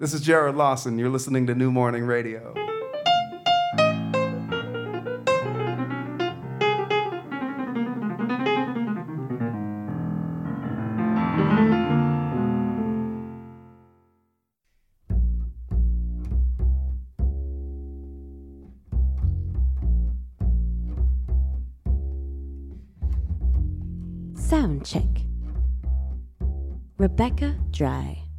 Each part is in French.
This is Jared Lawson. You're listening to New Morning Radio. Sound check. Rebecca Dry.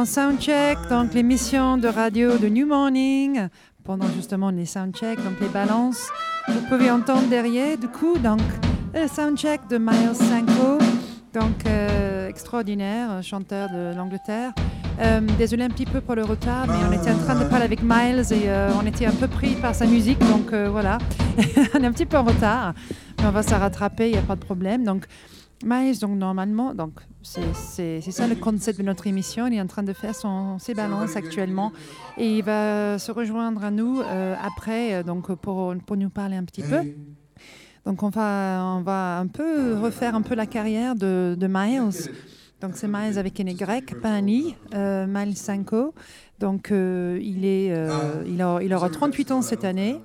Dans Soundcheck, donc l'émission de radio de New Morning, pendant justement les Soundchecks, donc les balances. Vous pouvez entendre derrière, du coup, donc le Soundcheck de Miles Sanko, donc euh, extraordinaire, chanteur de l'Angleterre. Euh, désolé un petit peu pour le retard, mais on était en train de parler avec Miles et euh, on était un peu pris par sa musique, donc euh, voilà, on est un petit peu en retard, mais on va se rattraper, il n'y a pas de problème. Donc, Miles, donc normalement, donc c'est ça le concept de notre émission. Il est en train de faire ses balances actuellement et il va se rejoindre à nous euh, après, euh, donc pour, pour nous parler un petit peu. Donc on va, on va un peu refaire un peu la carrière de, de Miles. Donc c'est Miles avec un Y, pas un I, euh, Miles Sanko. Donc euh, il, est, il aura 38 ans cette année.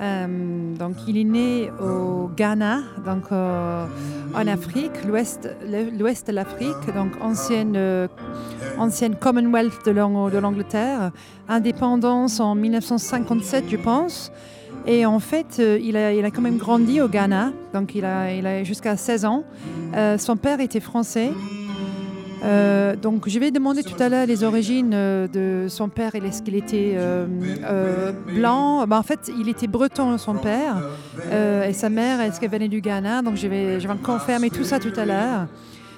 Euh, donc il est né au Ghana, donc euh, en Afrique, l'ouest, de l'Afrique, donc ancienne, euh, ancienne Commonwealth de l'Ang- de l'Angleterre, indépendance en 1957 je pense. Et en fait, il, a, il a quand même grandi au Ghana, donc il a, il a jusqu'à 16 ans. Son père était français. Euh, donc je vais demander tout à l'heure les origines euh, de son père. et Est-ce qu'il était euh, blanc Ben, En fait, il était breton, son père. Et sa mère, est-ce qu'elle venait du Ghana? Donc je vais, je vais confirmer tout ça tout à l'heure.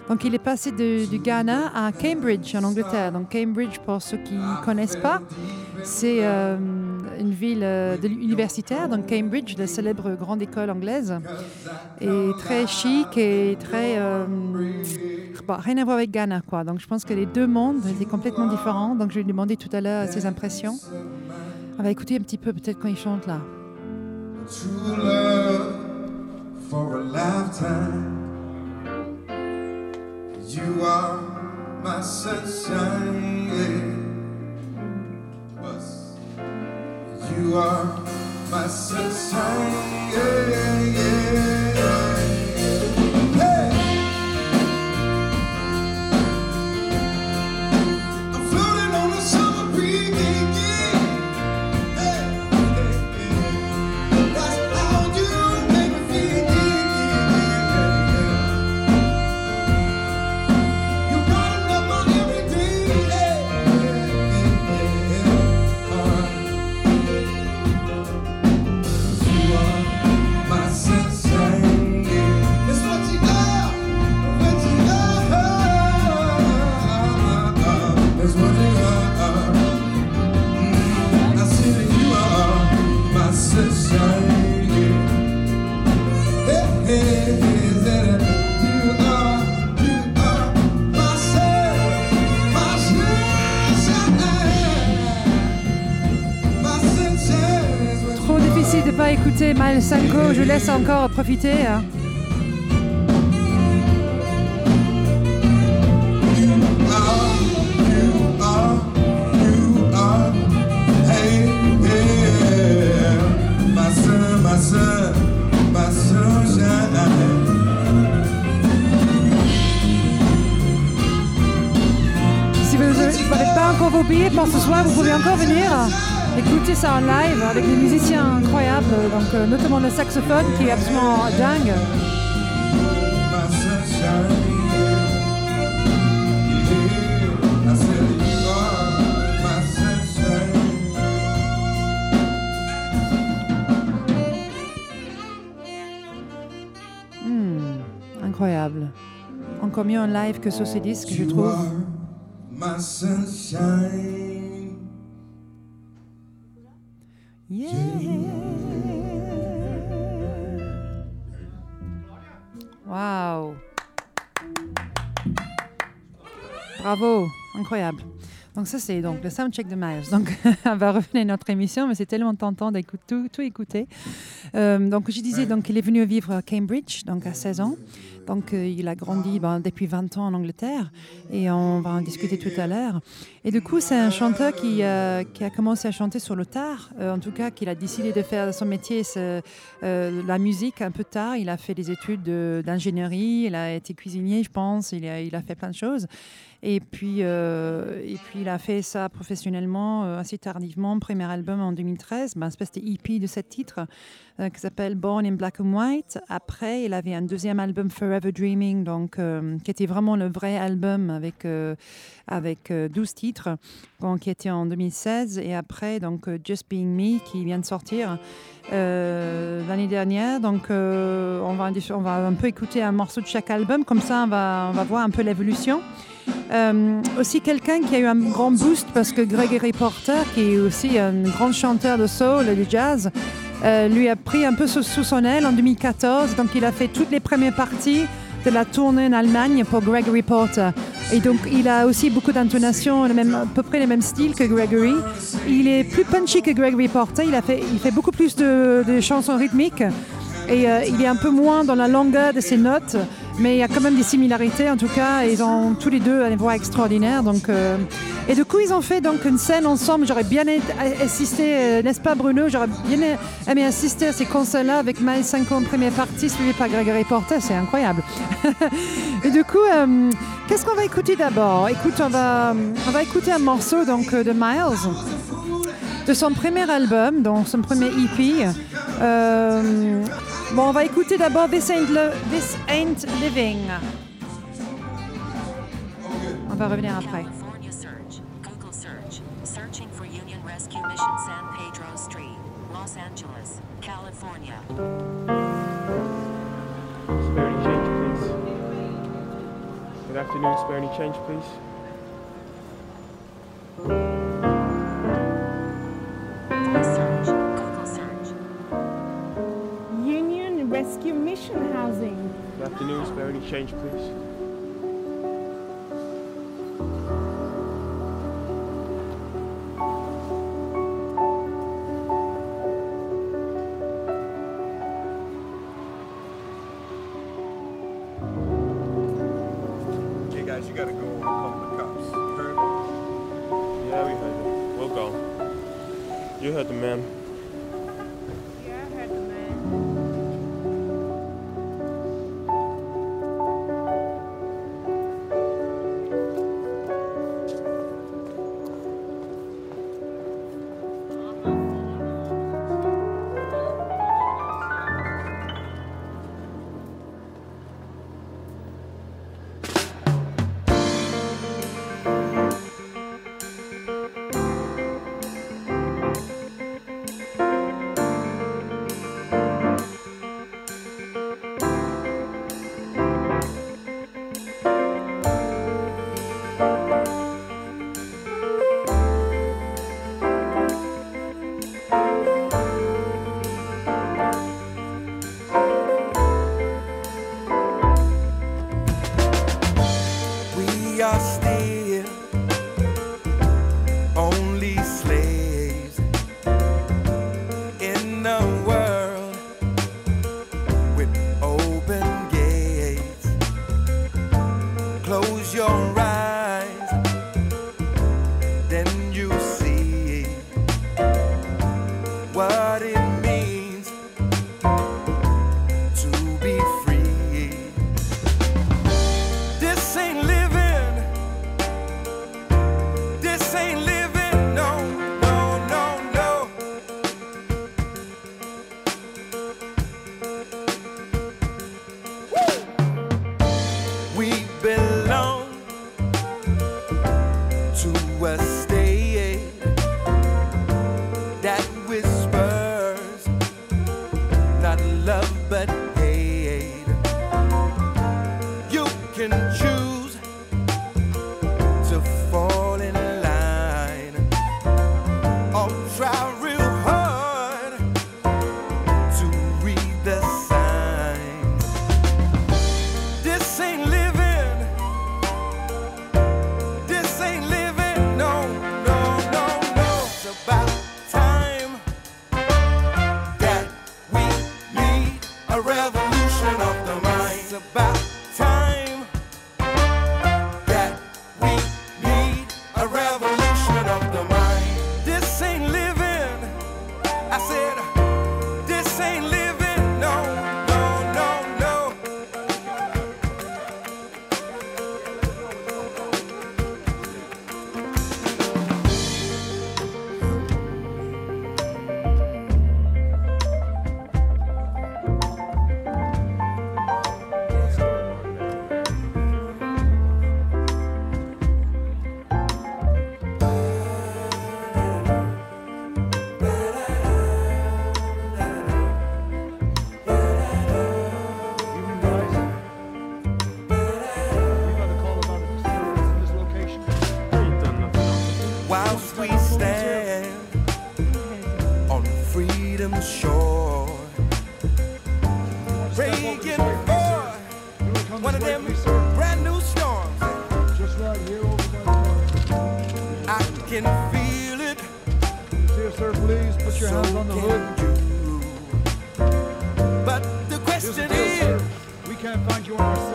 Donc il est passé du Ghana à Cambridge en Angleterre. Donc Cambridge, pour ceux qui ne connaissent pas, c'est euh, une ville euh, universitaire. Donc Cambridge, la célèbre grande école anglaise, est très chic et très... euh, bon, rien à voir avec Ghana, quoi. Donc je pense que les deux mondes étaient complètement différents. Donc je lui demander tout à l'heure ses impressions. On va écouter un petit peu peut-être quand il chante là. True love for a lifetime. You are my sunshine. yeah. You are my sunshine. Écouter Miles Sanko. Je laisse encore profiter. hein. Si vous n'avez pas encore vos billets pour ce soir, vous pouvez encore venir écouter ça en live avec des musiciens incroyables, donc euh, notamment le saxophone qui est absolument dingue. Hmm, incroyable. Encore mieux en live que sur ces disques, je trouve. Yeah. Waouh. Bravo, incroyable. Donc ça c'est donc le soundcheck de Miles. Donc on va revenir à notre émission, mais c'est tellement tentant d'écouter tout, tout écouter. Euh, donc je disais donc il est venu vivre à Cambridge, donc à 16 ans. Donc euh, il a grandi ben, depuis 20 ans en Angleterre et on va en discuter tout à l'heure. Et du coup c'est un chanteur qui, euh, a commencé à chanter sur le tard, euh, en tout cas qu'il a décidé de faire son métier, la musique un peu tard. Il a fait des études de- d'ingénierie, il a été cuisinier je pense, il a, fait plein de choses. Et puis, il a fait ça professionnellement assez tardivement. Premier album en 2013, ben, espèce de EP de sept titres qui s'appelle Born in Black and White. Après, il avait un deuxième album Forever Dreaming, donc, euh, qui était vraiment le vrai album avec, euh, avec euh, 12 titres, donc, qui était en 2016. Et après, donc, euh, Just Being Me, qui vient de sortir euh, l'année dernière. Donc, euh, on, va, on va un peu écouter un morceau de chaque album, comme ça, on va, on va voir un peu l'évolution. Euh, aussi quelqu'un qui a eu un grand boost parce que Gregory Porter, qui est aussi un grand chanteur de soul et de jazz, euh, lui a pris un peu sous, sous son aile en 2014. Donc il a fait toutes les premières parties de la tournée en Allemagne pour Gregory Porter. Et donc il a aussi beaucoup d'intonations, le même- à peu près les mêmes styles que Gregory. Il est plus punchy que Gregory Porter. Il, a fait, il fait beaucoup plus de, de chansons rythmiques. Et euh, il est un peu moins dans la longueur de ses notes, mais il y a quand même des similarités. En tout cas, ils ont tous les deux une voix extraordinaire. Donc, euh, et du coup, ils ont fait donc une scène ensemble. J'aurais bien aimé assister, euh, n'est-ce pas, Bruno? J'aurais bien aimé assister à ces concerts-là avec Miles 5 en première partie, suivi par Gregory Porter. C'est incroyable. et du coup, euh, qu'est-ce qu'on va écouter d'abord? Écoute, on va, on va écouter un morceau donc euh, de Miles de son premier album, donc son premier EP. Bon, on va écouter d'abord This This Ain't Living. On va revenir après. Los Angeles, California. Spare any change, please. Good afternoon, spare any change, please. Search. Google search. Union Rescue Mission Housing. Good afternoon, spare any change, please. Sir, please put your so hands on the hood. But the question is, sir. We can't find you in our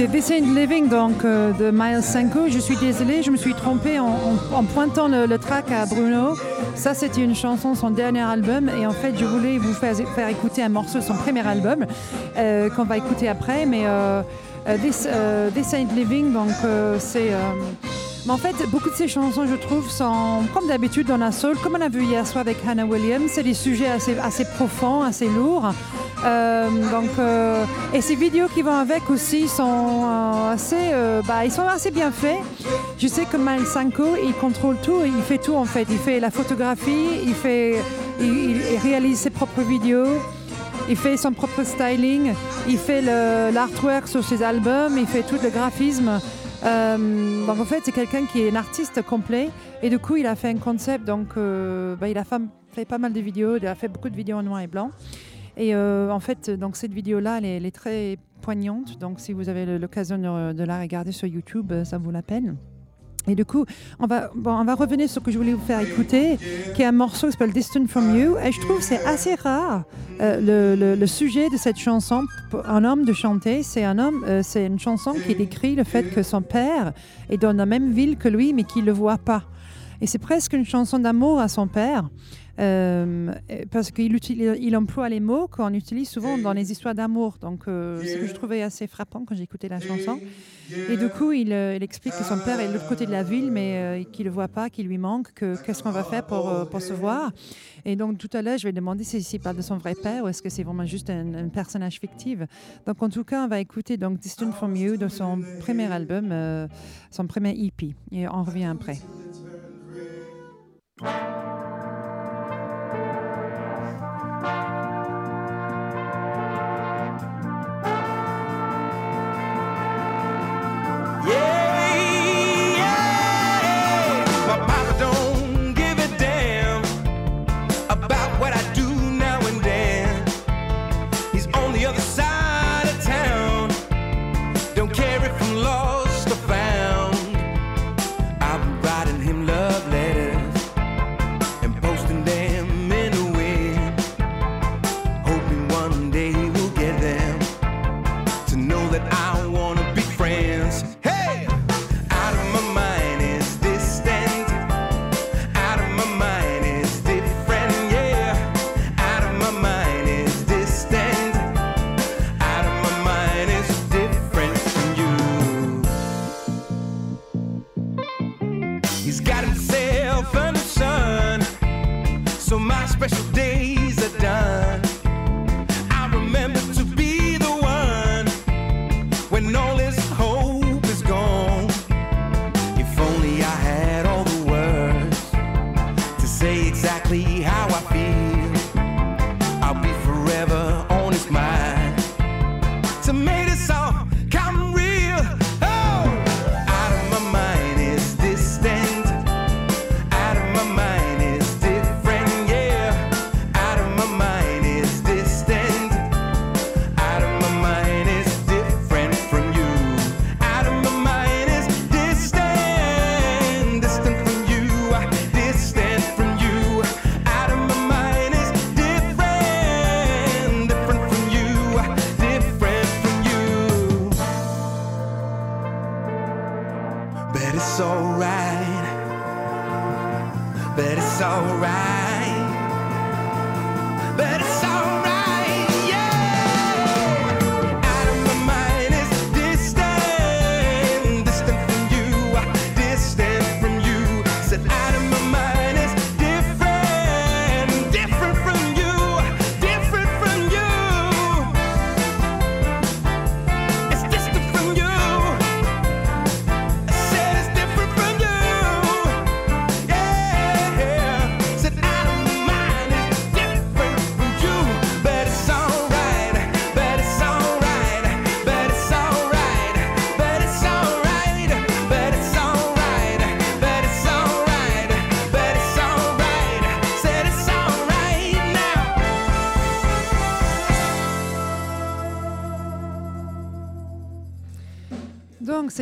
C'était This Ain't Living donc euh, de Miles Sanko. Je suis désolée, je me suis trompée en, pointant le, track à Bruno. Ça, c'était une chanson son dernier album. Et en fait, je voulais vous faire, écouter un morceau de son premier album euh, qu'on va écouter après. Mais euh, This, euh, Living, donc c'est. mais en fait, beaucoup de ces chansons, je trouve, sont comme d'habitude dans la soul, comme on a vu hier soir avec Hannah Williams. C'est des sujets assez profonds, assez lourds. Euh, donc, euh, et ces vidéos qui vont avec aussi sont euh, assez, bah, ils sont assez bien faits. Je sais que Miles Sanko, il contrôle tout, il fait tout en fait. Il fait la photographie, il fait, il, réalise ses propres vidéos. Il fait son propre styling, il fait l'artwork sur ses albums, il fait tout le graphisme. Donc en fait, c'est quelqu'un qui est un artiste complet. Et du coup, il a fait un concept. Donc, bah, il a fa- fait pas mal de vidéos. Il a fait beaucoup de vidéos en noir et blanc. Et euh, en fait, donc cette vidéo-là, elle, est- très poignante. Donc, si vous avez l'occasion de, la regarder sur YouTube, euh, ça vaut la peine. Et du coup, on va, revenir sur ce que je voulais vous faire écouter, qui est un morceau qui s'appelle Distant From You. Et je trouve que c'est assez rare. euh, le, sujet de cette chanson, un homme de chanter, c'est un c'est une chanson qui décrit le fait que son père est dans la même ville que lui, mais qu'il ne le voit pas. Et c'est presque une chanson d'amour à son père. Euh, parce qu'il il emploie les mots qu'on utilise souvent dans les histoires d'amour. Donc, euh, ce que je trouvais assez frappant quand écouté la chanson. Et du coup, il, euh, il explique que son père est de l'autre côté de la ville, mais euh, qu'il ne le voit pas, qu'il lui manque, que qu'est-ce qu'on va faire pour, pour se voir. Et donc, tout à l'heure, je vais demander si s'il parle de son vrai père ou est-ce que c'est vraiment juste un, personnage fictif. Donc, en tout cas, on va écouter donc, Distant From You de son premier album, son premier EP. Et on revient après. Yeah,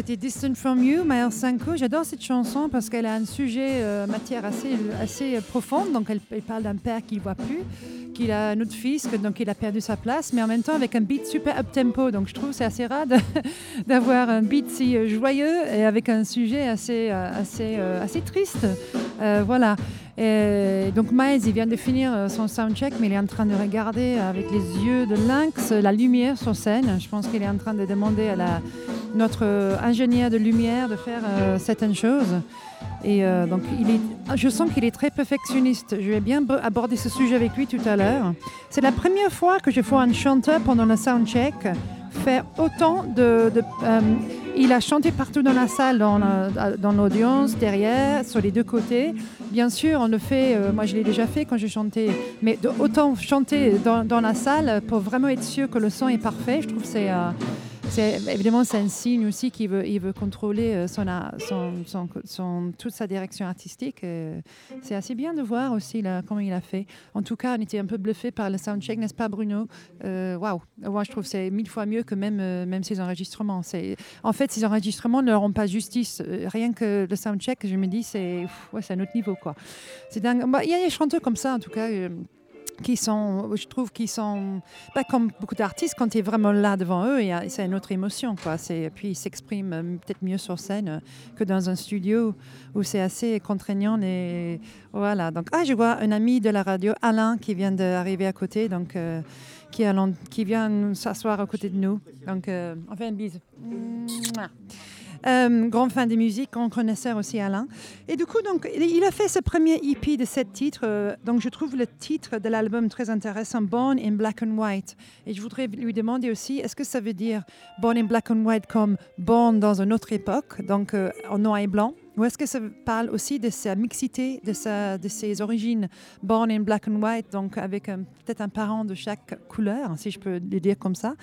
c'était Distant From You, Maël Sanko. J'adore cette chanson parce qu'elle a un sujet, euh, matière assez, assez profonde. Donc, elle, parle d'un père qu'il ne voit plus, qu'il a un autre fils, que, donc il a perdu sa place, mais en même temps avec un beat super up-tempo. Donc, je trouve c'est assez rare d'avoir un beat si euh, joyeux et avec un sujet assez, euh, assez, euh, assez triste. Voilà. Donc Miles, il vient de finir son soundcheck, mais il est en train de regarder avec les yeux de lynx la lumière sur scène. Je pense qu'il est en train de demander à la, notre euh, ingénieur de lumière de faire euh, certaines choses. Et euh, donc, je sens qu'il est très perfectionniste. Je vais bien aborder ce sujet avec lui tout à l'heure. C'est la première fois que je vois un chanteur pendant le soundcheck faire autant de... il a chanté partout dans la salle, dans, la- dans l'audience, derrière, sur les deux côtés. Bien sûr, on le fait, moi je l'ai déjà fait quand j'ai chanté, mais autant chanter dans, dans la salle pour vraiment être sûr que le son est parfait, je trouve que c'est... évidemment c'est un signe aussi qu'il veut, il veut contrôler euh, son, son, son- son- toute sa direction artistique. euh, C'est assez bien de voir aussi là, comment il a fait. En tout cas, on était un peu bluffé par le soundcheck, n'est-ce pas, Bruno? Euh, Waouh Moi, je trouve que c'est mille fois mieux que même, euh, même ces enregistrements. En fait, ces enregistrements ne rendent pas justice. Rien que le soundcheck, je me dis, c'est ouais, un autre niveau. quoi. Bah, Il y a des chanteurs comme ça, en tout cas. Qui sont, je trouve qu'ils sont, pas comme beaucoup d'artistes, quand tu es vraiment là devant eux, c'est une autre émotion. Quoi. C'est, puis ils s'expriment euh, peut-être mieux sur scène euh, que dans un studio où c'est assez contraignant. Et, voilà. Donc, ah, je vois un ami de la radio, Alain, qui vient d'arriver à côté, donc, euh, qui, qui vient s'asseoir à côté de nous. Donc, euh, on fait une bise. Mouah. Euh, grand fan de musique, grand connaisseur aussi Alain. Et du coup, donc, il il a fait ce premier EP de sept titres. euh, donc, je trouve le titre de l'album très intéressant, Born in Black and White. Et je voudrais lui demander aussi, est-ce que ça veut dire Born in Black and White comme Born dans une autre époque, donc euh, en noir et blanc? Ou est-ce que ça parle aussi de sa mixité, de, ses origines, born in black and white, donc avec peut-être un parent de chaque couleur, si je peux le dire comme ça.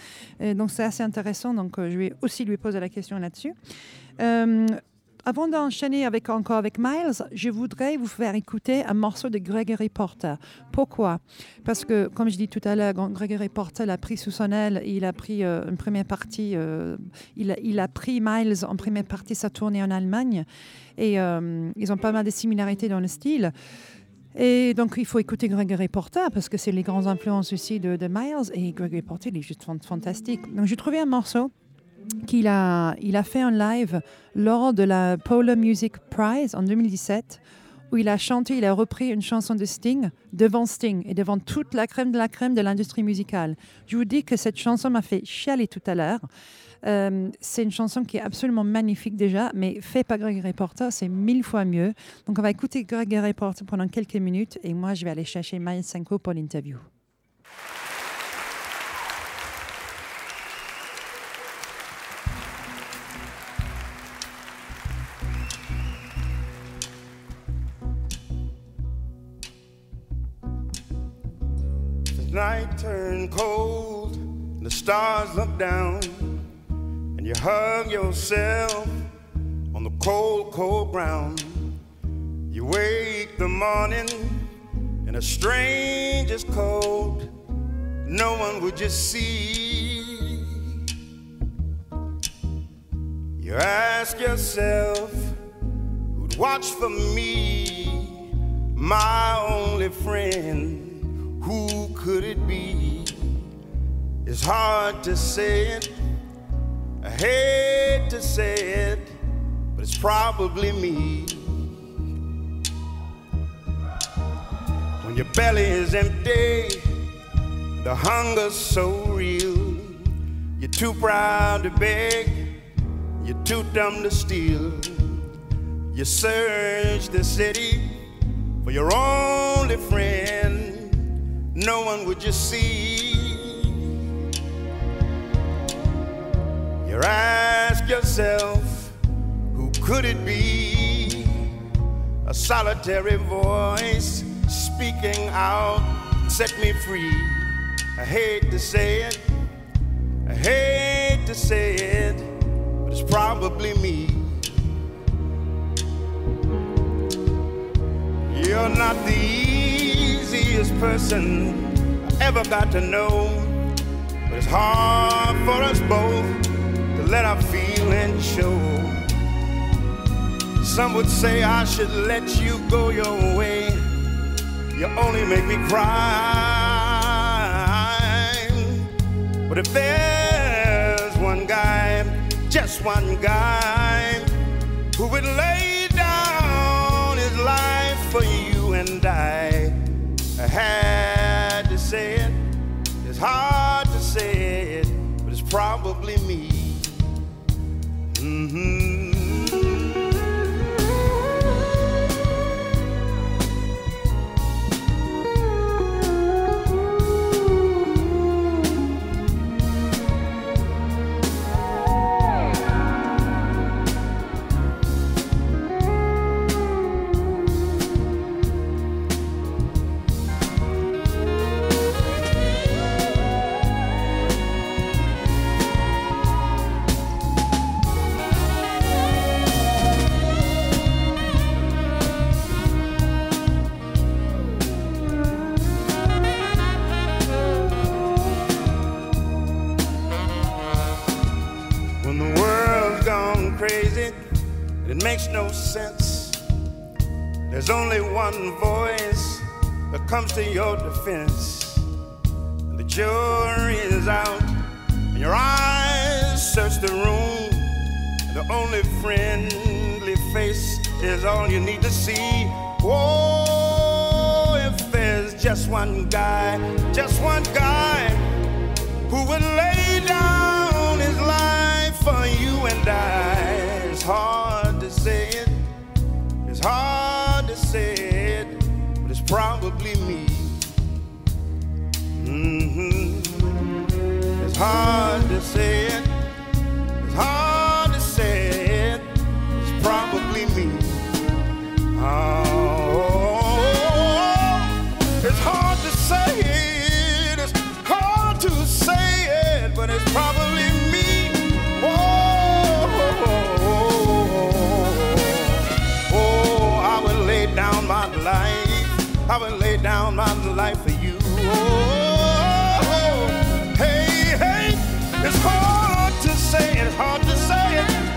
Euh, donc c'est assez intéressant, donc euh, je vais aussi lui poser la question là-dessus. Euh, avant d'enchaîner avec, encore avec Miles, je voudrais vous faire écouter un morceau de Gregory Porter. Pourquoi? Parce que, comme je dis tout à l'heure, Gregory Porter l'a pris sous son aile. Il a pris euh, une première partie, euh, il, a, pris Miles en première partie sa tournée en Allemagne. Et euh, ils ont pas mal de similarités dans le style. Et donc, il faut écouter Gregory Porter parce que c'est les grandes influences aussi de, de Miles. Et Gregory Porter, il est juste fan- fantastique. Donc, j'ai trouvé un morceau qu'il a, il a fait en live lors de la Polar Music Prize en 2017, où il a chanté, il a repris une chanson de Sting devant Sting et devant toute la crème de la crème de l'industrie musicale. Je vous dis que cette chanson m'a fait chialer tout à l'heure. Euh, c'est une chanson qui est absolument magnifique déjà, mais faite par Gregory Porter, c'est mille fois mieux. Donc on va écouter Gregory Porter pendant quelques minutes et moi je vais aller chercher Miles Sanko pour l'interview. Cold, and the stars look down, and you hug yourself on the cold, cold ground. You wake the morning in a stranger's cold, no one would just see. You ask yourself, who'd watch for me, my only friend? Who could it be? It's hard to say it, I hate to say it, but it's probably me. When your belly is empty, the hunger's so real. You're too proud to beg, you're too dumb to steal. You search the city for your only friend, no one would you see. Ask yourself, who could it be? A solitary voice speaking out, set me free. I hate to say it, I hate to say it, but it's probably me. You're not the easiest person I ever got to know, but it's hard for us both to let our feelings show. Some would say I should let you go your way. You only make me cry. But if there's one guy, just one guy, who would lay Mm-hmm. To your defense. And the jury is out, and your eyes search the room. And the only friendly face is all you need to see. Oh, if there's just one guy, just one guy who would lay down his life for you and I. It's hard to say it, it's hard to say it, but it's probably me. Say it, it's hard to say it, it's probably me. Oh, it's hard to say it, it's hard to say it, but it's probably me. Oh, oh, I would lay down my life, I would lay down my life for you. Oh,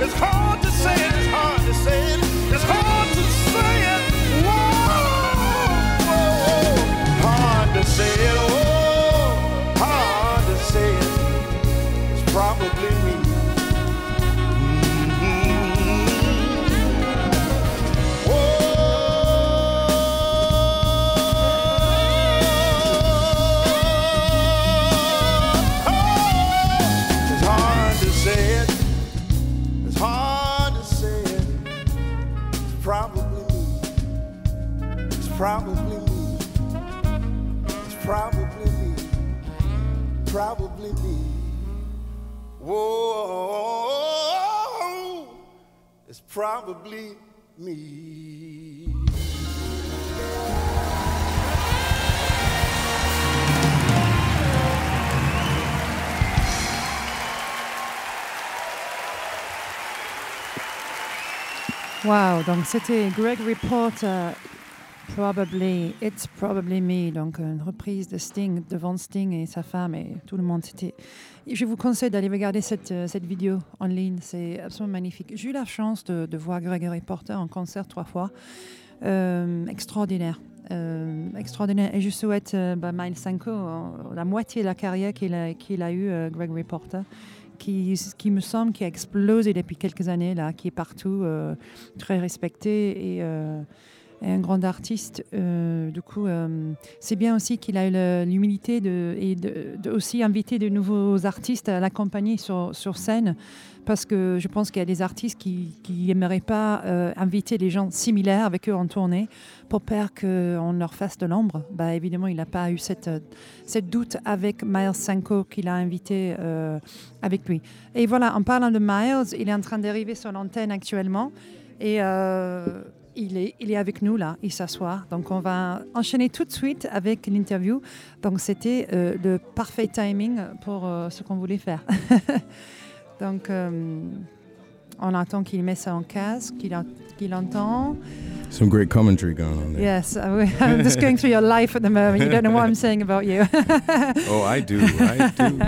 it's hard to say it, it's hard to say. it, Wow, donc c'était Greg Reporter, Probably, It's Probably Me, donc une reprise de Sting devant Sting et sa femme et tout le monde. C'était. Je vous conseille d'aller regarder cette, euh, cette vidéo en ligne, c'est absolument magnifique. J'ai eu la chance de, voir Greg Reporter en concert trois fois. Euh, extraordinaire. Euh, extraordinaire. Et je souhaite euh, bah, Miles Sanko euh, la moitié de la carrière qu'il a, qu'il a eu, euh, Greg Reporter, qui, me semble qui a explosé depuis quelques années, là, qui est partout, euh, très respecté et, euh, et un grand artiste. Euh, du coup, euh, c'est bien aussi qu'il a l'humilité de, de, aussi inviter de nouveaux artistes à l'accompagner sur, scène. Parce que je pense qu'il y a des artistes qui n'aimeraient pas euh, inviter des gens similaires avec eux en tournée pour peur qu'on leur fasse de l'ombre. Bah, évidemment, il n'a pas eu cette, cette doute avec Miles Sanko qu'il a invité avec lui. Et voilà, en parlant de Miles, il est en train d'arriver sur l'antenne actuellement. Et il, est, il est avec nous là, il s'assoit. Donc on va enchaîner tout de suite avec l'interview. Donc c'était euh, le parfait timing pour euh, ce qu'on voulait faire. Donc euh, on attend qu'il mette ça en casque, qu'il qu'il entend. Some great commentary going on there. Yes, we- I'm just going through your life at the moment. You don't know what I'm saying about you. Oh, I do. I do.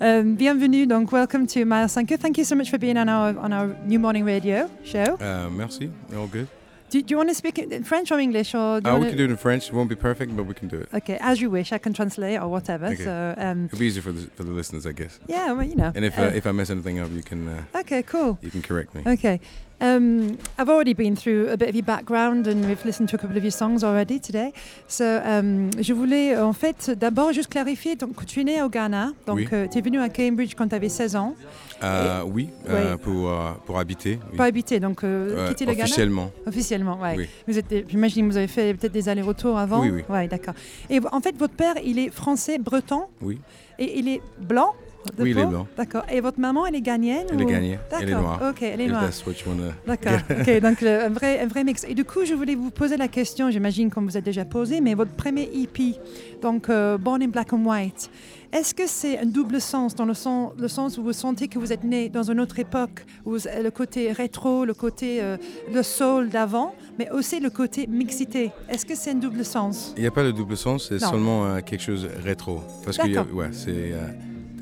Um, bienvenue, donc welcome to Sanko. Thank you so much for being on our on our New Morning Radio show. Uh, merci. All good. Do, do you want to speak in French or English or? Do Uh, we can do it in French. It won't be perfect, but we can do it. Okay, as you wish. I can translate or whatever. Okay. So um, It'll be easier for the for the listeners, I guess. yeah, well, you know. And if uh, uh, if I mess anything up, you can uh, okay, cool. you can correct me. Okay. Um, I've already been through a bit of your background and we've listened to a couple of your songs already today. So, um, je voulais euh, en fait d'abord juste clarifier donc, tu es né au Ghana, donc Oui. tu es venu à Cambridge quand tu avais 16 ans, Uh, oui, Oui. uh, pour uh, pour habiter. Oui. pas habité, donc euh, Euh, quitter le Ghana officiellement. Officiellement, ouais. Oui. Vous êtes, j'imagine que vous avez fait peut-être des allers-retours avant. Oui, oui. Ouais, d'accord. Et en fait, votre père, il est français, breton, Oui. et il est blanc. De Oui, il est blanc. D'accord. Et votre maman, elle est ghanéenne Elle est ghanéenne. Elle est D'accord. noire. Ok, elle est noire. that's what you wanna. D'accord. ok, donc le- un, vrai, un vrai mix. Et du coup, je voulais vous poser la question, j'imagine qu'on vous a déjà posé, mais votre premier EP, donc euh, Born in Black and White, est-ce que c'est un double sens, dans le, sens, le sens où vous sentez que vous êtes né dans une autre époque, où le côté rétro, le côté euh, le soul d'avant, mais aussi le côté mixité? Est-ce que c'est un double sens? Il n'y a pas de double sens, c'est seulement euh, quelque chose rétro. Parce que ouais, c'est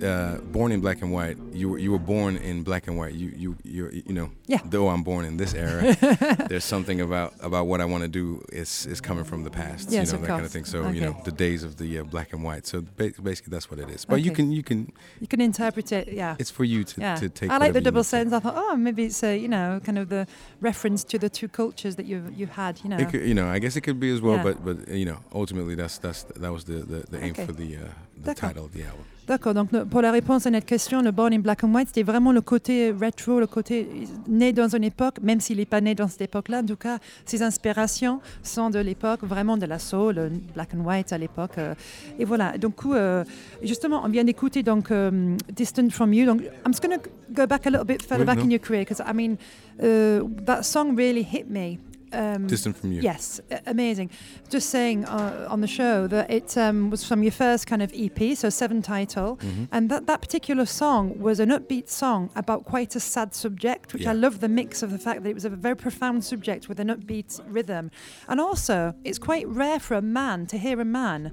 uh, born in black and white. You were, you were born in black and white. You you you you know. Yeah. Though I'm born in this era, there's something about about what I want to do is is coming from the past. Yes, you of know that kind of thing. So Okay. you know the days of the uh, black and white. So ba- basically that's what it is. But you can you can. You can interpret it, yeah. It's for you to, yeah. to take. I like the double sense. I thought, oh, maybe it's a, you know, kind of the reference to the two cultures that you you had, you know. It could, you know, I guess it could be as well, Yeah. but but you know, ultimately that's that's that was the the, the aim Okay. for the uh, the D'accord. title of the album. D'accord, donc pour la réponse à notre question, le Born in Black and White, c'était vraiment le côté retro, le côté né dans une époque, même s'il n'est pas né dans cette époque-là, en tout cas, ses inspirations sont de l'époque, vraiment de la soul, le Black and White à l'époque. euh, et voilà, donc euh, justement, on vient d'écouter donc euh, Distant From You, donc I'm just going to go back a little bit further Oui, back non. in your career, because I mean, uh, that song really hit me. Um, Distant from you. Yes, amazing. Just saying uh, on the show that it um, was from your first kind of EP, so seven title, Mm-hmm. and that, that particular song was an upbeat song about quite a sad subject, which I love the mix of the fact that it was a very profound subject with an upbeat rhythm. And also, it's quite rare for a man to hear a man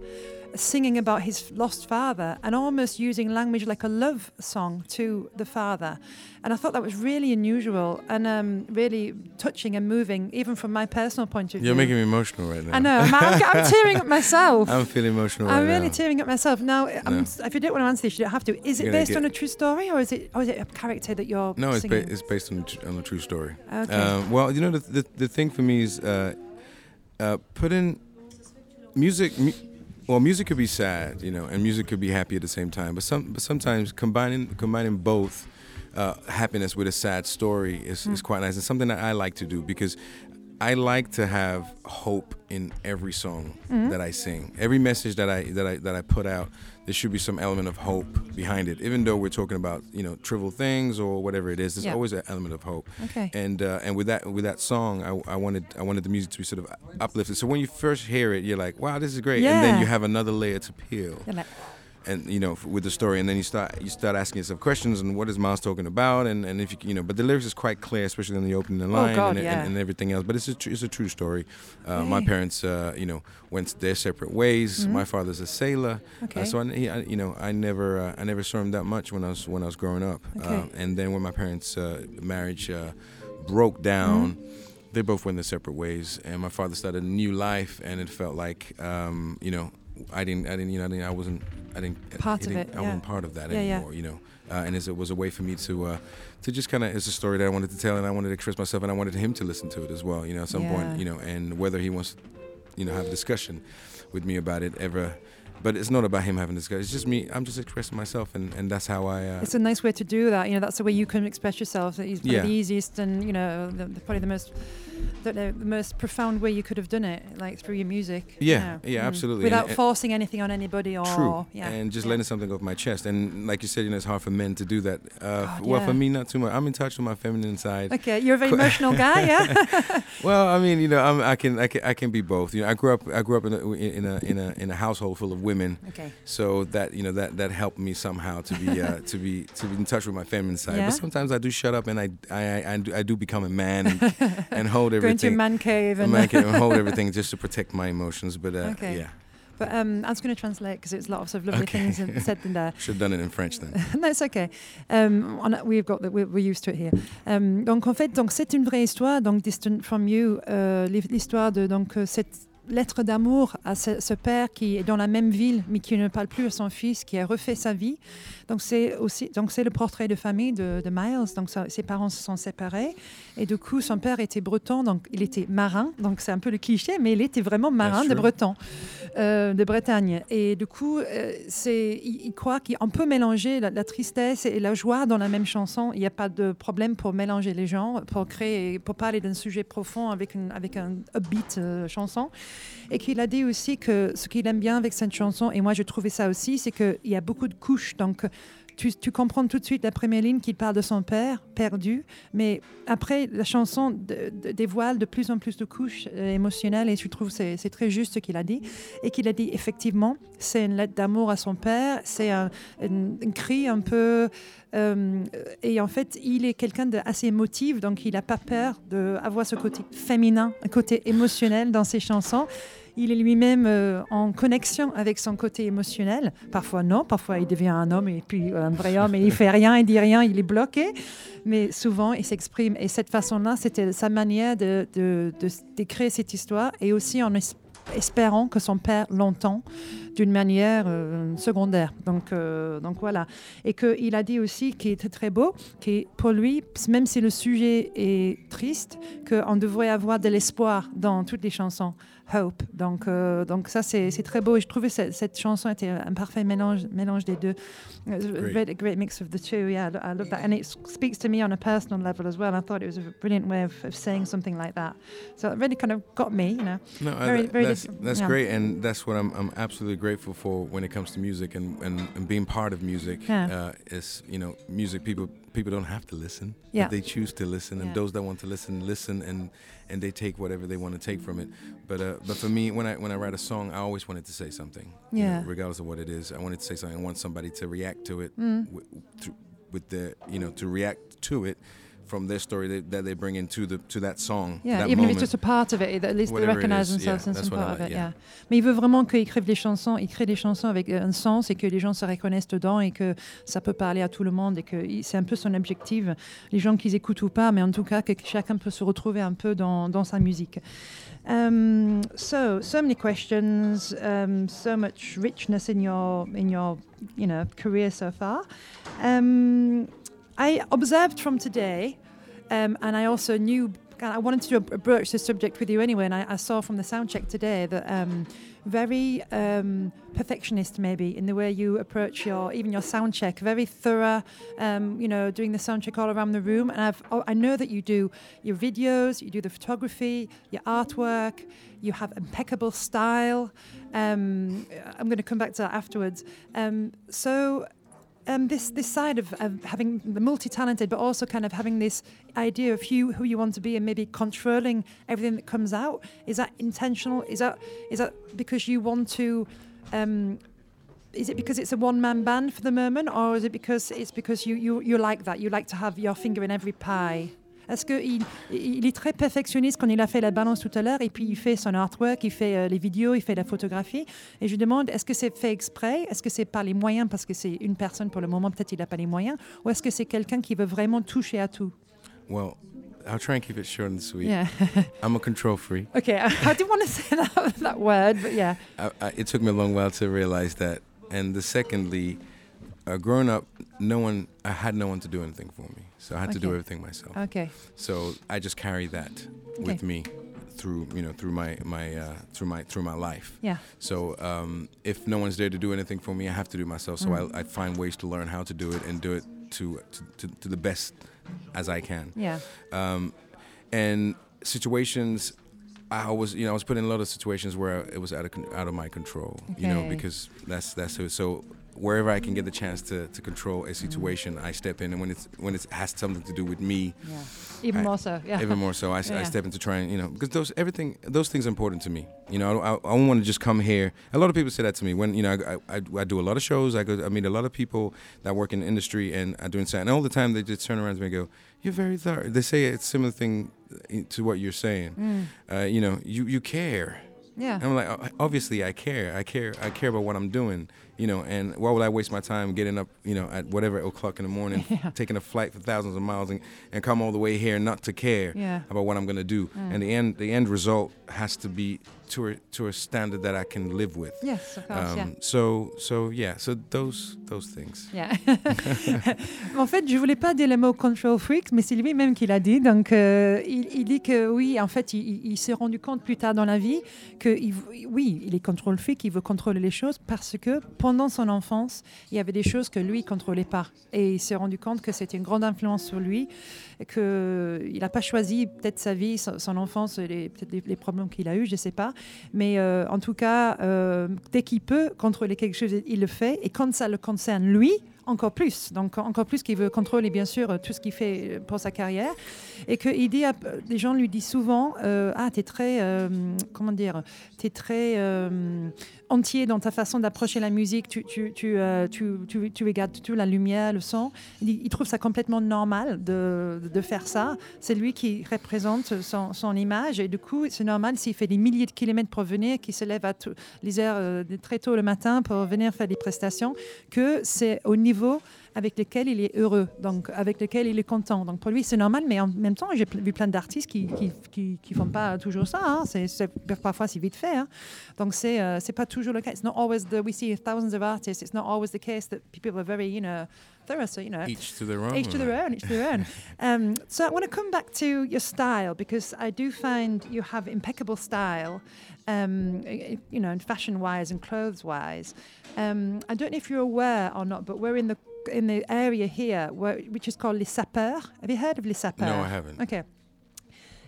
singing about his lost father and almost using language like a love song to the father. And I thought that was really unusual and um, really touching and moving, even from my personal point of view. You're making me emotional right now. I know. I'm, I'm, I'm tearing up myself. I'm feeling emotional I'm right really now. tearing up myself. Now, I'm, No. if you don't want to answer this, you don't have to. Is it You're based on a true story, or is it, or is it a character that you're No, it's, ba- it's based on on a true story. Okay. Um, well, you know, the, the, the thing for me is uh, uh, putting music. Mu- well, music could be sad, you know, and music could be happy at the same time. But some, but sometimes combining combining both uh, happiness with a sad story is, is quite nice. It's something that I like to do because I like to have hope in every song that I sing. Every message that I that I that I put out, there should be some element of hope behind it. Even though we're talking about you know trivial things or whatever it is, there's Yeah. always an element of hope. Okay. And uh, and with that with that song, I, I wanted I wanted the music to be sort of uplifted. So when you first hear it, you're like, wow, this is great. And then you have another layer to peel and you know with the story and then you start you start asking yourself questions and what is Miles talking about and, and if you you know but the lyrics is quite clear especially in the opening line Oh, God, and, yeah. and, and everything else but it's a tr- it's a true story uh, my parents uh, you know went their separate ways my father's a sailor Mm-hmm. Okay. uh, so I, he, I, you know I never uh, I never saw him that much when I was when I was growing up Okay. uh, and then when my parents uh, marriage uh, broke down Mm-hmm. they both went their separate ways and my father started a new life and it felt like um, you know I didn't I didn't you know I, didn't, I wasn't I didn't Part he of didn't- it, I wasn't part of that Yeah, yeah. anymore you know uh, and it was a way for me to uh, to just kind of it's a story that I wanted to tell, and I wanted to express myself, and I wanted him to listen to it as well. You know, at some Yeah. point, you know, and whether he wants, you know, have a discussion with me about it ever. But it's not about him having this guy. It's just me. I'm just expressing myself, and, and that's how I. Uh, It's a nice way to do that. You know, that's the way you can express yourself. It's probably Yeah. the easiest and you know, the, the, probably the most, don't know, the most profound way you could have done it, like through your music. you Yeah, know. yeah, absolutely. Without And- forcing anything on anybody or True. yeah, and just yeah. letting something off my chest. And like you said, you know, it's hard for men to do that. Uh, God, well, yeah. for me, not too much. I'm in touch with my feminine side. Okay, you're a very emotional guy, yeah. Well, I mean, you know, I'm, I can, I can, I can be both. You know, I grew up, I grew up in a, in a, in a, in a household full of women. Okay. So that, you know, that, that helped me somehow to be, uh, to be, to be in touch with my feminine side. Yeah. But sometimes I do shut up and I, I, I, I, do, I do become a man and, and hold Go into a man cave and man cave and hold everything just to protect my emotions. But uh, Okay. yeah, But um, I was going to translate because it's a lot of, sort of lovely Okay. things in- said in there. should have done it in French then. no, it's okay. Um, on, we've got the, we're, we're used to it here. Um, donc en fait, donc c'est une vraie histoire. Donc Distant from You, euh, l'histoire de donc euh, cette lettre d'amour à ce, ce père qui est dans la même ville mais qui ne parle plus à son fils, qui a refait sa vie. Donc c'est aussi donc c'est le portrait de famille de, de Miles. Donc ça- ses parents se sont séparés et du coup son père était breton, donc il était marin. Donc c'est un peu le cliché, mais il était vraiment marin de breton euh, de Bretagne. Et du coup, euh, c'est, il, il croit qu'on peut mélanger la, la tristesse et la joie dans la même chanson. Il n'y a pas de problème pour mélanger les genres, pour créer, pour parler d'un sujet profond avec, une, avec un upbeat euh, chanson. Et qu'il a dit aussi que ce qu'il aime bien avec cette chanson, et moi je trouvais ça aussi, c'est qu'il y a beaucoup de couches. Donc, tu, comprends tout de suite la première ligne qu'il parle de son père perdu, mais après la chanson dévoile de plus en plus de couches euh, émotionnelles et je trouve c'est c'est très juste ce qu'il a dit et qu'il a dit effectivement c'est une lettre d'amour à son père, c'est un cri un peu euh, et en fait il est quelqu'un d'assez émotif donc il n'a pas peur d'avoir ce côté féminin, un côté émotionnel dans ses chansons. Il est lui-même euh, en connexion avec son côté émotionnel. Parfois non, parfois il devient un homme et puis un vrai homme et il fait rien, il dit rien, il est bloqué. Mais souvent il s'exprime. Et cette façon-là, c'était sa manière de, de, cette histoire et aussi en es- espérant que son père l'entend d'une manière euh, secondaire. Donc, euh, donc voilà. Et qu'il a dit aussi, qui était très beau, que pour lui, même si le sujet est triste, qu'on devrait avoir de l'espoir dans toutes les chansons. Hope. Donc, euh, donc ça, c'est très beau. Et je trouvais cette, cette chanson était un parfait mélange, mélange des deux. A Great. a great mix of the two. Yeah, I love that. And it speaks to me on a personal level as well. I thought it was a brilliant way of, of saying something like that. So it really kind of got me, you know. No, Very- that- very that's that's yeah. great, and that's what I'm I'm absolutely grateful for when it comes to music and, and, and being part of music. Yeah. Uh, is you know music people people don't have to listen. Yeah. They choose to listen, and Yeah. those that want to listen listen, and and they take whatever they want to take from it. But uh, but for me, when I when I write a song, I always wanted to say something. you know, Yeah. regardless of what it is, I wanted to say something. I want somebody to react to it Mm. with, to, with the you know to react to it from their story that, that they bring into the to that song. Yeah, that even moment. if it's just a part of it, at least they Whatever it recognize is, themselves yeah, in some part of like, it. yeah. Yeah. Mais il veut vraiment qu'ils écrivent des chansons, ils créent des chansons avec euh, un sens et que les gens se reconnaissent dedans et que ça peut parler à tout le monde et que c'est un peu son objectif. Les gens qu'ils écoutent ou pas, mais en tout cas que chacun peut se retrouver un peu dans, dans sa musique. Um, so, so many questions, um, so much richness in your in your you know career so far. Um, I observed from today, um, and I also knew I wanted to broach this subject with you anyway. And I, I saw from the sound check today that um, very um, perfectionist maybe in the way you approach your even your sound check. Very thorough, um, you know, doing the sound check all around the room. And I've oh, I know that you do your videos, you do the photography, your artwork. You have impeccable style. Um, I'm going to come back to that afterwards. Um, so um, this this side of, of having the multi-talented, but also kind of having this idea of you who you want to be, and maybe controlling everything that comes out. Is that intentional? Is that is that because you want to? Um, is it because it's a one-man band for the moment, or is it because it's because you you you like that? You like to have your finger in every pie. Est-ce qu'il il est très perfectionniste quand il a fait la balance tout à l'heure et puis il fait son artwork, il fait euh, les vidéos, il fait la photographie. Et je lui demande, est-ce que c'est fait exprès? Est-ce que c'est par les moyens parce que c'est une personne pour le moment, peut-être il n'a pas les moyens? Ou est-ce que c'est quelqu'un qui veut vraiment toucher à tout? Well, I'll try and keep it short and sweet. Yeah. I'm a control freak. Okay, I didn't want to say that, that word, but yeah. I, I, it took me a long while to realize that. And the secondly, uh, growing up, no one, I had no one to do anything for me, so I had to do everything myself. Ok. So I just carry that with me through, you know, through my my uh, through my through my life. Yeah. So um, if no one's there to do anything for me, I have to do it myself. So Mm. I, I find ways to learn how to do it and do it to to, to, to the best as I can. Yeah. Um, and situations, I was you know I was put in a lot of situations where it was out of out of my control. okay. You know because that's that's it. So wherever I can get the chance to, to control a situation, I step in, and when it's when it has something to do with me, Yeah. Even I- more so, yeah. even more so, I, s- I Yeah. step in to try and you know because those everything those things are important to me. You know, I, I don't want to just come here. A lot of people say that to me when you know I, I, I do a lot of shows. I go I meet a lot of people that work in the industry and are doing something. And all the time they just turn around to me and go, "You're very thorough." They say it's similar thing uh, to what you're saying. Mm. Uh, you know, you you care. Yeah. I'm like, obviously I care. I care. I care about what I'm doing. You know, and why would I waste my time getting up, you know, at whatever o'clock in the morning, Yeah. taking a flight for thousands of miles and, and come all the way here not to care Yeah. about what I'm gonna do. Mm. And the end, the end result has to be to a to a standard that I can live with. Um, Yes, of course, yeah. So so yeah. So those those things. Yeah. en fait, je voulais pas dire le mot control freak, mais c'est lui-même qui l'a dit. Donc, euh, il, il dit que oui, en fait, il, s'est rendu compte plus tard dans la vie que il v- oui, il est control freak, il veut contrôler les choses parce que pendant son enfance, il y avait des choses que lui contrôlait pas, et il s'est rendu compte que c'était une grande influence sur lui, et que il n'a pas choisi peut-être sa vie, son, enfance, les- peut-être les, problèmes qu'il a eu, je sais pas, mais euh, en tout cas, euh, dès qu'il peut contrôler quelque chose, il le fait, et quand ça le concerne lui, encore plus. Donc, encore plus qu'il veut contrôler, bien sûr, tout ce qu'il fait pour sa carrière. Et que il les gens lui disent souvent euh, Ah, tu es très, euh, comment dire, tu es très entier dans ta façon d'approcher la musique, tu, tu, euh, regardes toute la lumière, le son. Il, trouve ça complètement normal de, faire ça. C'est lui qui représente son, image. Et du coup, c'est normal s'il fait des milliers de kilomètres pour venir, qu'il se lève à tout- les heures euh, très tôt le matin pour venir faire des prestations, que c'est au niveau avec lequel il est heureux, donc avec lequel il est content. Donc pour lui, c'est normal, mais en même temps, j'ai vu plein d'artistes qui qui, qui, qui font pas toujours ça. hein. C'est, parfois, c'est vite fait. hein. Donc c'est euh, c'est pas toujours le cas. It's not always the we see thousands of artists. It's not always the case that people are very you know thorough. So you know Each to their own. each to their own, each to their own. Um, so I want to come back to your style because I do find you have impeccable style, um, you know, in fashion-wise and clothes-wise. Um, I don't know if you're aware or not, but we're in the in the area here where, which is called Les Sapeurs. Have you heard of Les Sapeurs? No, I haven't. Okay.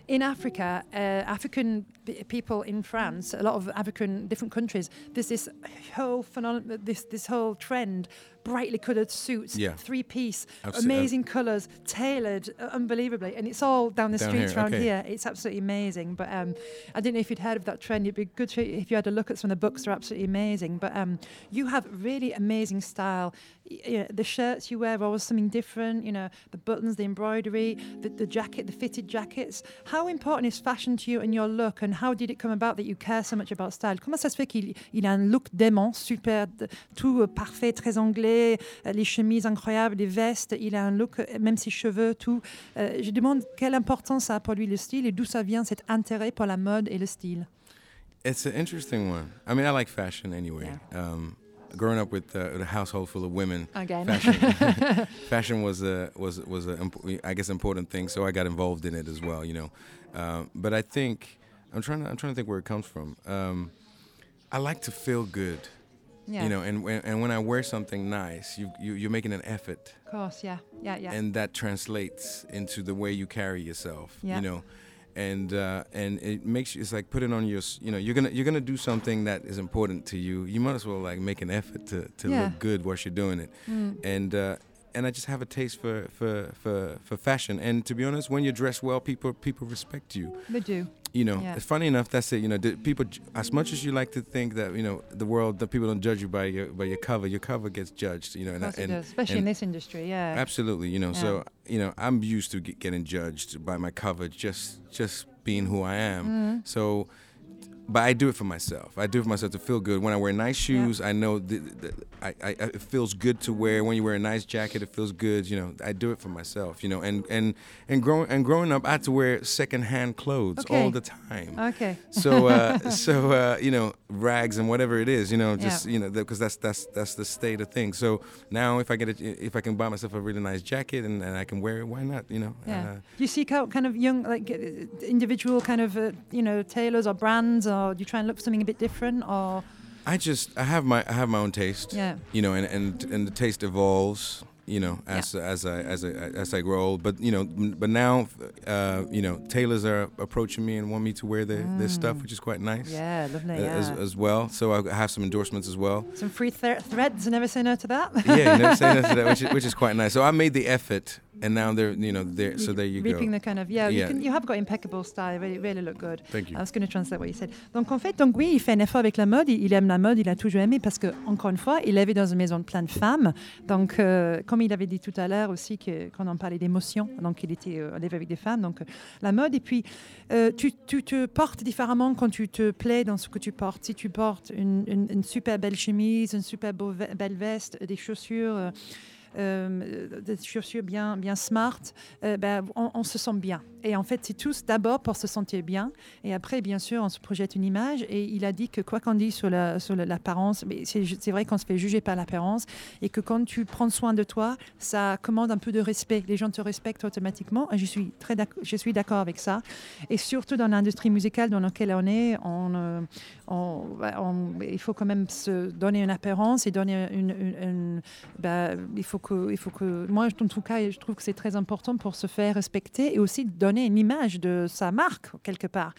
In Africa, uh, African people in France, a lot of African different countries, there's this whole phenomenon, this this whole trend, brightly coloured suits, Yeah. three piece, amazing colours, tailored uh, unbelievably, and it's all down the Down streets here, around okay. here. It's absolutely amazing. But um, I didn't know if you'd heard of that trend. It'd be good to, if you had a look at some of the books. They're absolutely amazing. But um, you have really amazing style. You know, the shirts you wear are always something different. You know, the buttons, the embroidery, the, the jacket, the fitted jackets. How important is fashion to you and your look? And how did it come about that you care so much about style? Comment ça se fait qu'il il a un look dément, super, tout euh, parfait, très anglais, euh, les chemises incroyables, les vestes. Il a un look, euh, même ses cheveux, tout. Euh, je demande quelle importance ça a pour lui le style et d'où ça vient cet intérêt pour la mode et le style? It's an interesting one. I mean, I like fashion anyway. Um, growing up with, uh, with a household full of women, Again. fashion, fashion was a was was a I guess important thing. So I got involved in it as well. You know, um, but I think I'm trying to I'm trying to think where it comes from. Um, I like to feel good. Yeah. You know, and when and when I wear something nice, you, you you're making an effort. Of course, yeah, yeah, yeah. and that translates into the way you carry yourself Yeah. you know and uh, and it makes you it's like putting on your you know you're gonna you're gonna do something that is important to you you might as well like make an effort to, to Yeah. look good whilst you're doing it Mm. and uh, and I just have a taste for, for, for, for fashion and to be honest when you dress well people people respect you They do. You know Yeah. it's funny enough that's it you know people as much as you like to think that you know the world that people don't judge you by your by your cover your cover gets judged you know and, and, especially in this industry, yeah. Absolutely, you know. Yeah. So you know, I'm used to get, getting judged by my cover, just just being who I am. Mhm. So, but I do it for myself. I do it for myself to feel good. When I wear nice shoes, I know th- th- I, I, I- it feels good to wear. When you wear a nice jacket, it feels good. You know, I do it for myself. You know, and and and growing and growing up, I had to wear secondhand clothes Okay. all the time. Okay. So uh, so uh, you know, rags and whatever it is. You know, just Yeah. you know, because that's that's that's the state of things. So now, if I get a, if I can buy myself a really nice jacket and, and I can wear it, why not? You know. Yeah. Uh, you seek out kind of young, like uh, individual kind of, uh, you know, tailors or brands, or do you try and look for something a bit different, or I just I have my I have my own taste. Yeah. You know, and and and the taste evolves. You know, as as I as I as I grow old. But you know, but now, uh, you know, tailors are approaching me and want me to wear their, their stuff, which is quite nice. Mm. yeah, lovely, uh, As, yeah. as well. So I have some endorsements as well. some free thre- threads? Never say no to that. yeah, never say no to that, which is, which is quite nice. So I made the effort, and now they're you know there. So there you reaping go. the kind of yeah, You, Yeah. can, you have got impeccable style really, really look good Thank you. I was going to translate what you said donc en fait donc oui il fait un effort avec la mode il il aime la mode il a toujours aimé parce que encore une fois il avait dans une maison de plein de femmes donc euh, comme il avait dit tout à l'heure aussi que quand on parlait d'émotion donc il était euh, avec des femmes donc euh, la mode et puis euh, tu, tu te portes différemment quand tu te plais dans ce que tu portes si tu portes une, une- une super belle chemise une super beau belle veste des chaussures des chaussures bien, bien smart, euh, ben, on, se sent bien. Et en fait, c'est tous d'abord pour se sentir bien. Et après, bien sûr, on se projette une image. Et il a dit que quoi qu'on dise sur la- sur la- l'apparence, mais c'est vrai qu'on se fait juger par l'apparence. Et que quand tu prends soin de toi, ça commande un peu de respect. Les gens te respectent automatiquement. Je suis d'accord avec ça. Et surtout dans l'industrie musicale dans laquelle on est, on, euh, bah, on- il faut quand même se donner une apparence et donner une, une- bah, il faut il faut que, moi en tout cas, je trouve que c'est très important pour se faire respecter et aussi donner une image de sa marque quelque part.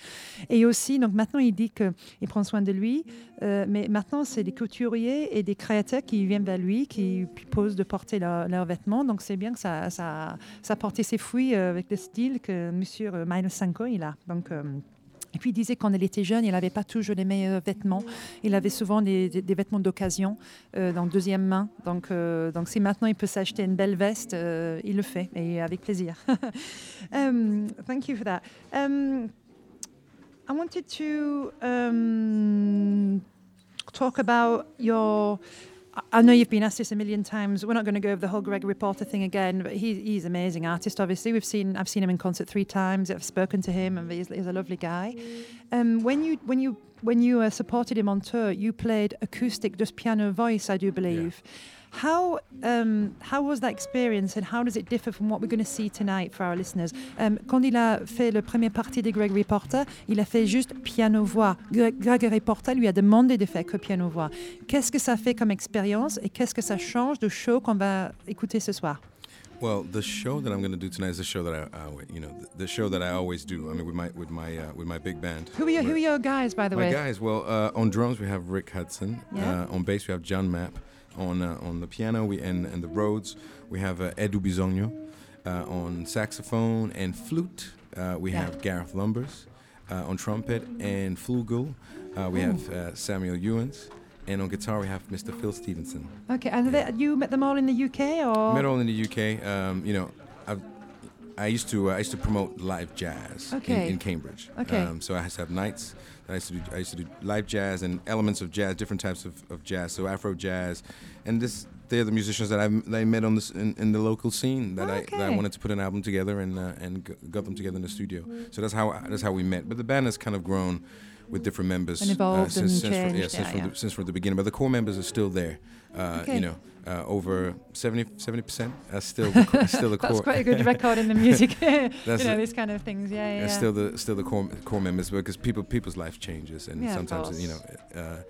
Et aussi, donc maintenant il dit que il prend soin de lui, euh, mais maintenant c'est des couturiers et des créateurs qui viennent vers lui, qui posent de porter leur- leurs vêtements. Donc c'est bien que ça, ça, a porté ses fruits euh, avec le style que Monsieur euh, Miles Sanko il a. et puis il disait quand il était jeune, il n'avait pas toujours les meilleurs vêtements. Il avait souvent des, vêtements d'occasion, euh, dans deuxième main. Donc, euh, donc si maintenant il peut s'acheter une belle veste, euh, il le fait et avec plaisir. um, thank you for that. Um, I wanted to um, talk about your. I- know you've been asked this a million times. We're not going to go over the whole Greg Reporter thing again, but he, he's an amazing artist. Obviously, we've seen I've seen him in concert three times. I've spoken to him, and he's, he's a lovely guy. Um, when you when you when you uh, supported him on tour, you played acoustic, just piano voice, I do believe. How um, how was that experience, and how does it differ from what we're going to see tonight for our listeners? Um, quand il a fait le premier partie de Greg Reporter, il a fait juste piano voix. Greg, Greg Reporter lui a demandé de faire que piano voix. Qu'est-ce que ça fait comme expérience et qu'est-ce que ça change du show qu'on va écouter ce soir? Well, the show that I'm going to do tonight is a show that I, I you know, the, the show that I always do. I mean, with my with my uh, with my big band. Who are your, who are your guys, by the My way? guys, well, uh, on drums we have Rick Hudson. Yeah. Uh, on bass we have John Mapp. On uh, on the piano we and, and the Rhodes we have uh, Edu Bisogno. Uh, on saxophone and flute uh, we Yeah. have Gareth Lumbers. Uh, on trumpet and flugel uh, we have uh, Samuel Ewens. And on guitar we have Mr. Phil Stevenson. Okay, and they, you met them all in the UK or? Met all in the UK. Um, you know, I've, I used to uh, I used to promote live jazz Okay. in, in Cambridge. Okay. Um, so I used to have nights. I used to do. I used to do live jazz and elements of jazz, different types of, of jazz. So Afro jazz, and this they're the musicians that I that I met on this in, in the local scene that I that I wanted to put an album together and uh, and g- got them together in the studio. So that's how that's how we met. But the band has kind of grown with different members And evolved since and since, from, yeah, since yeah, from yeah. the since from the beginning. But the core members are still there. Uh, Okay. You know, uh, over 70 percent. That's still the, co- still the core. That's quite a good record in the music. you know, these kind of things. Yeah, yeah. Yeah. still the still the core core members because people people's life changes and Yeah, sometimes you know uh,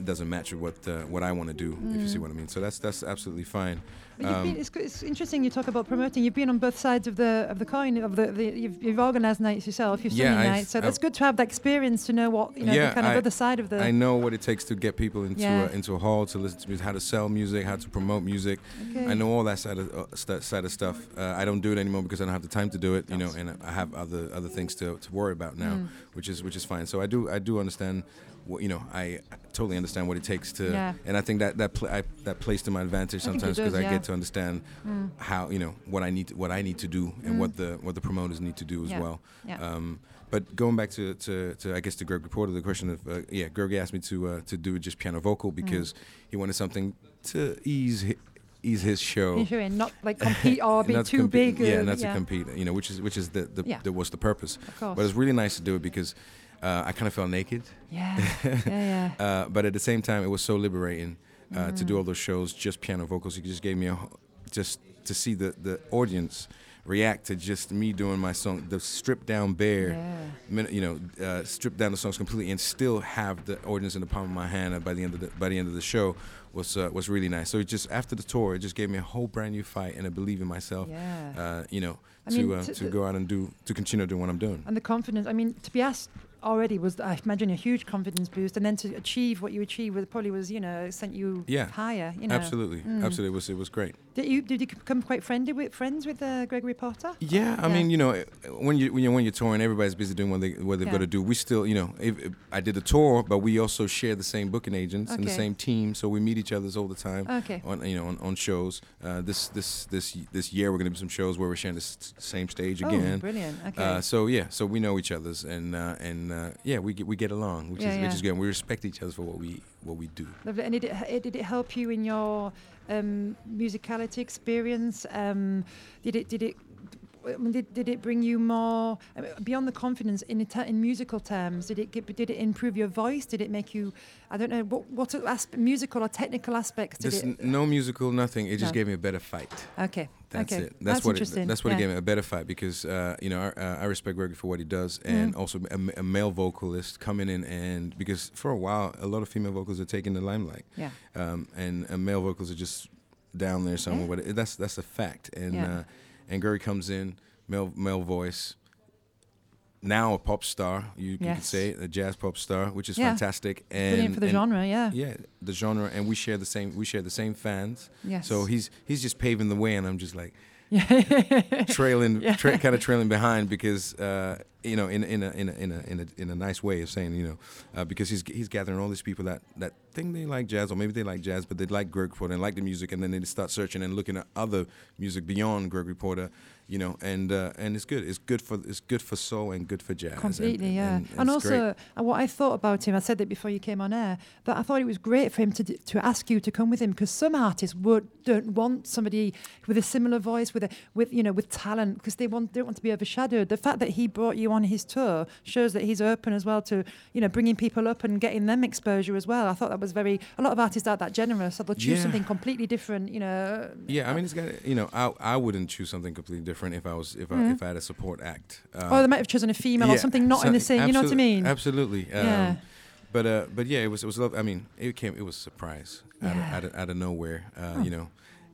it doesn't match with what uh, what I want to do if you see Mm. what I mean. So that's that's absolutely fine. Um, been, it's, it's interesting you talk about promoting. You've been on both sides of the of the coin. Of the, the you've, you've organised nights yourself. You've Yeah, nights, so that's I've- good to have that experience to know what you know yeah, the kind of I, other side of the. I know what it takes to get people into Yeah. uh, into a hall to listen to music, how to sell music, how to promote music. Okay. I know all that side of uh, st- side of stuff. Uh, I don't do it anymore because I don't have the time to do it, you know, and I have other other things to, to worry about now, Mm. which is which is fine. So I do I do understand. What, you know, I totally understand what it takes to, Yeah. and I think that that pl- I, that plays to my advantage I sometimes because I yeah. get to understand Mm. how you know what I need to, what I need to do and Mm. what the what the promoters need to do as Yeah. well. Yeah. Um, but going back to, to, to I guess to Greg reporter, the question of uh, yeah, Greg asked me to uh, to do just piano vocal because he wanted something to ease hi- ease his show. Sure, and not like compete or be too big. Yeah, not yeah. to compete. You know, which is which is the, the, Yeah. the was the purpose. Of course. But it's really nice to do it because uh, I kind of felt naked. Yeah, yeah, yeah. Uh, but at the same time, it was so liberating uh, to do Mm. all those shows, just piano vocals. It just gave me a just to see the the audience react to just me doing my song, the stripped down bare, Yeah. you know, uh, strip down the songs completely and still have the audience in the palm of my hand. By the end of the by the end of the show, was uh, was really nice. So it just after the tour, it just gave me a whole brand new fight and a belief in myself. Yeah. Uh, you know, I to mean, uh, to- to go out and do to continue doing what I'm doing. And the confidence, I mean, to be asked already was, I imagine, a huge confidence boost. And then to achieve what you achieved with probably was, you know, sent you Yeah, higher. You know. absolutely, Mm. absolutely. It was it was great. Did you did you become quite friendly with friends with uh, Gregory Potter? Yeah, I mean, you know, when you when you're, when you're touring, everybody's busy doing what they what they've Yeah. got to do. We still, you know, if, if I did a tour, but we also share the same booking agents and the same team, so we meet each other's all the time. Okay. On you know on, on shows. Uh, this this this this year we're gonna do some shows where we're sharing the s- same stage again. Oh, again. brilliant. Okay. Uh, so yeah, so we know each other's and uh, and uh, yeah, we get we get along, which Yeah, is yeah. which is good. We respect each other for what we what we do. Lovely. And did it, did it help you in your um, musicality experience? Um, did it did it did, did it bring you more I mean, beyond the confidence in in musical terms? Did it get, did it improve your voice? Did it make you I don't know what what aspe- musical or technical aspects did it? n- no musical, nothing. It just gave me a better fight. Okay. That's okay. it. That's, what. It, that's what yeah. it gave me a better fight because uh, you know I, uh, I respect Gregory for what he does, and Mhm. also a male vocalist coming in and because for a while a lot of female vocals are taking the limelight, Yeah. um, and uh, male vocals are just down there somewhere. Yeah. But it, that's that's a fact, and Yeah. uh, and Gregory comes in, male male voice. Now a pop star, you, you could say a jazz pop star, which is Yeah. fantastic. And Brilliant for the and- genre, yeah. yeah, the genre, and we share the same. We share the same fans. Yes. So he's he's just paving the way, and I'm just like trailing, Yeah. tra- kind of trailing behind because uh, you know, in in a in a in a in a in a nice way of saying, you know, uh, because he's he's gathering all these people that that think they like jazz, or maybe they like jazz, but they like Greg Porter and like the music, and then they start searching and looking at other music beyond Greg Porter, you know, and uh, and it's good. It's good for it's good for soul and good for jazz. and- Completely, and, yeah. and, And, it's also, great. uh, what I thought about him, I said that before you came on air, that I thought it was great for him to d- to ask you to come with him because some artists would don't want somebody with a similar voice, with a with you know with talent, because they want don't want to be overshadowed. The fact that he brought you on his tour shows that he's open as well to you know bringing people up and getting them exposure as well. I thought that was very. A lot of artists aren't that generous, so they'll choose Yeah. something completely different. You know. Yeah, I mean, it's got you know, I I wouldn't choose something completely different if I was if I Mhm. if I had a support act. Uh, or they might have chosen a female or something not in the so- same. You know what I mean? Absolutely. Um, Yeah. But uh, but yeah, it was it was love. I mean, it came it was a surprise out, of, out, of, out of nowhere. Uh, Oh. You know,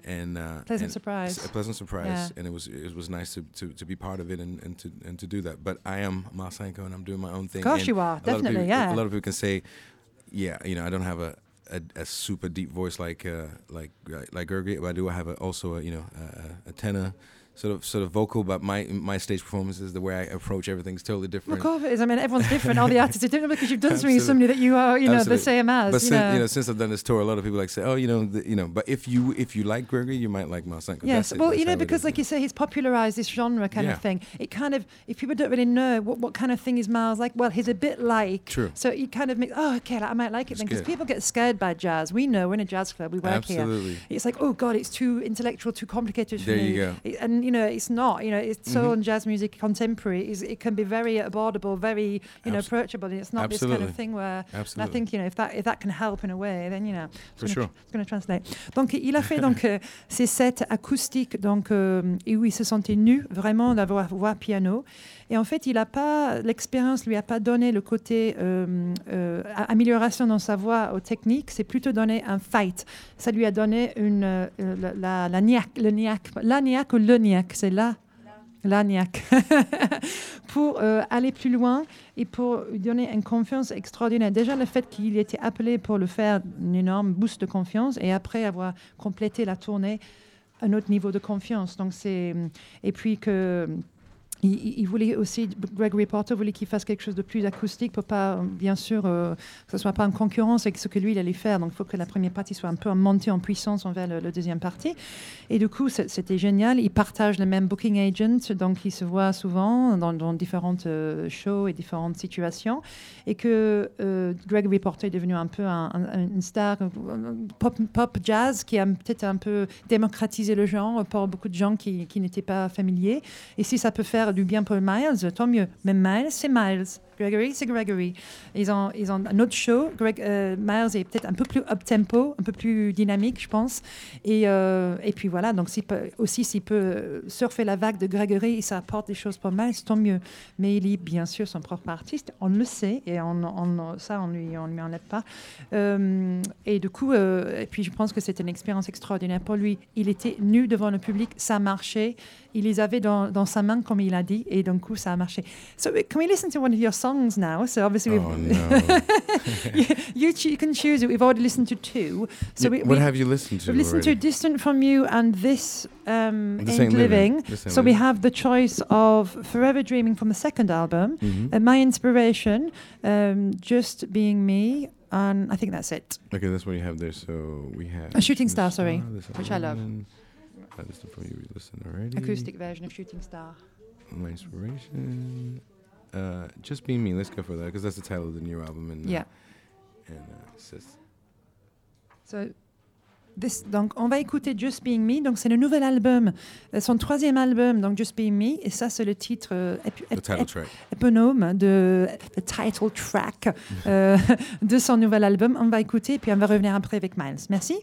and uh, Pleasant and surprise. A pleasant surprise, Yeah. and it was it was nice to, to, to be part of it and, and to and to do that. But I am Masenko, and I'm doing my own thing. Of course and you are, a lot of definitely, people- yeah. A lot of people can say, yeah, you know, I don't have a. A, a super deep voice like uh, like like Gergi, but I do have a, also a you know a, a tenor sort of sort of vocal. But my my stage performances, the way I approach everything is totally different. It is. I mean, everyone's different. All the artists are different because you've done something with Absolutely. somebody that you are, you know, the same as. But you since, know. you know, since I've done this tour, a lot of people like say, "Oh, you know, the, you know." But if you if you like Gregory, you might like Marsenko. Yes, That's well, you know, because like you say, he's popularized this genre kind Yeah. of thing. It kind of, if people don't really know what, what kind of thing is Miles like, well, he's a bit like. True. So you kind of make, oh, okay, like, I might like it It's then. Because people get scared by jazz. We know we're in a jazz club, we work Absolutely. here. It's like, oh God, it's too intellectual, too complicated for There me. you go. It- and you know, it's not. You know, it's soul Mhm. and jazz music contemporary. Is it can be very abordable, very you know approachable. And it's not this kind of thing where. Absolutely. And I think you know if that if that can help in a way, then you know. For sure. it's gonna translate. Donc il a fait donc euh, ces sets acoustiques donc euh, et où il se sentait nu vraiment d'avoir voix piano. Et en fait, il a pas l'expérience lui a pas donné le côté euh, euh, amélioration dans sa voix aux techniques, c'est plutôt donné un fight. Ça lui a donné une euh, la, la, niaque, le niaque, la niaque ou le niaque, c'est là. La niaque. pour aller plus loin et pour donner une confiance extraordinaire. Déjà, le fait qu'il ait été appelé pour le faire, un énorme boost de confiance, et après avoir complété la tournée, un autre niveau de confiance. Donc et puis que il, il- voulait aussi, Gregory Porter voulait qu'il fasse quelque chose de plus acoustique pour pas, bien sûr, euh, que ce soit pas en concurrence avec ce que lui il allait faire. Donc il faut que la première partie soit un peu montée en puissance envers le, le deuxième partie. Et du coup, c'était génial. Ils partagent le même booking agent, donc ils se voient souvent dans, différentes euh, shows et différentes situations. Et que euh, Gregory Porter est devenu un peu un- un- une star euh, pop, pop jazz qui a peut-être un peu démocratisé le genre pour beaucoup de gens qui, qui n'étaient pas familiers. Et si ça peut faire du bien pour Miles, tant mieux. Mais Miles, c'est Miles. Gregory, c'est Gregory. Ils ont, un autre show. Greg, euh, Miles est peut-être un peu plus up-tempo, un peu plus dynamique, je pense. Et, euh, puis voilà, donc aussi s'il peut euh, surfer la vague de Gregory et ça apporte des choses pour Miles, tant mieux. Mais il est bien sûr son propre artiste, on le sait, et ça, on lui, lui enlève pas. Et du coup, et puis je pense que c'était une expérience extraordinaire pour lui. Il était nu devant le public, ça marchait. Il les avait dans, dans sa main, comme il a dit, et d'un coup, ça a marché. So, can we listen to one of your songs? Now? So, obviously, we've- Oh, no. you, you, you can choose it. We've already listened to two. So, we, what we- have you listened to? We've listened to already? Distant from You and This um, Ain't Living. Living. So we have the choice of Forever Dreaming from the second album, Mhm. uh, My Inspiration, um, Just Being Me, and I think that's it. Okay, that's what you have there. So we have A Shooting this Star, sorry, which I love. this for you. We listened already. Acoustic version of Shooting Star. My inspiration. Uh, just be me. Let's go for that because that's the title of the new album. And uh, Yeah. And uh, So, this, donc, on va écouter Just Being Me. Donc, c'est le nouvel album, euh, son troisième album, donc Just Being Me. Et ça, c'est le titre euh, ép- the ép- title ép- track. éponyme de the title track euh, de son nouvel album. On va écouter, puis on va revenir après avec Miles. Merci.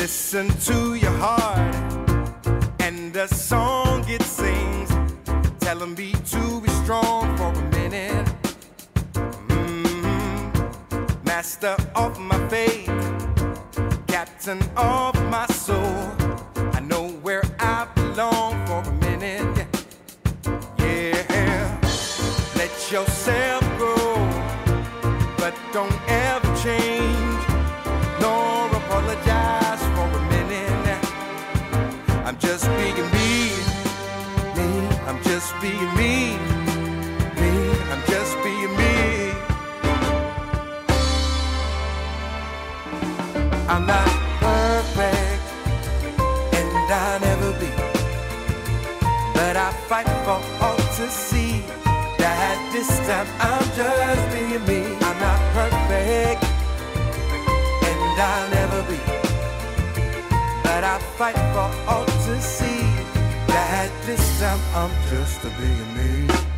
Listen to your heart and the song it sings. Telling me to be strong for a minute. Mm. Master of my fate, captain of my soul. Being me, me. I'm just being me. I'm not perfect, and I'll never be. But I fight for all to see that this time I'm just being me. I'm not perfect and I'll never be. But I fight for all to see this time I'm just a being me.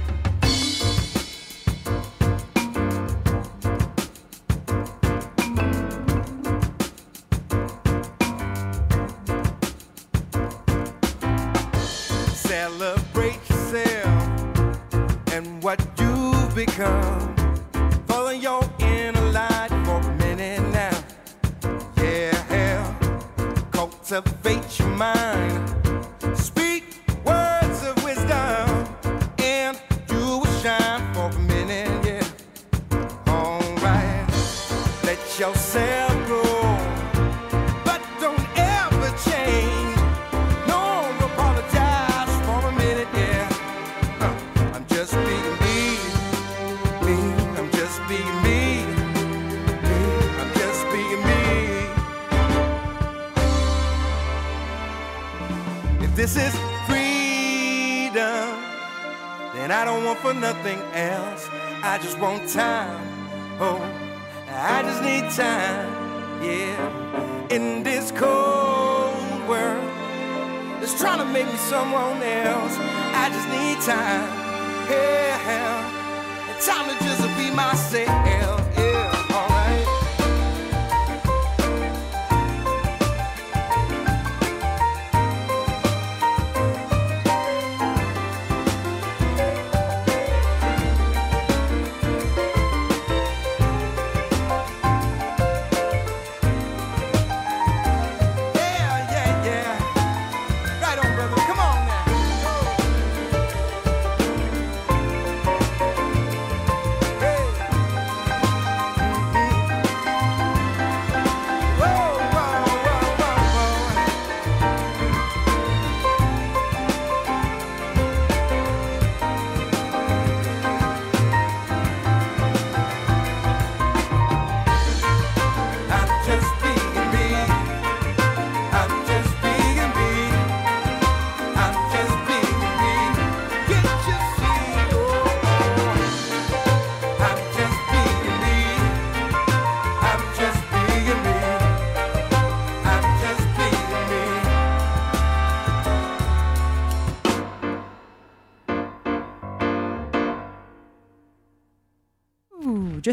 Then I don't want for nothing else. I just want time. Oh, I just need time. Yeah, in this cold world, it's trying to make me someone else. I just need time. Yeah, and time to just be myself.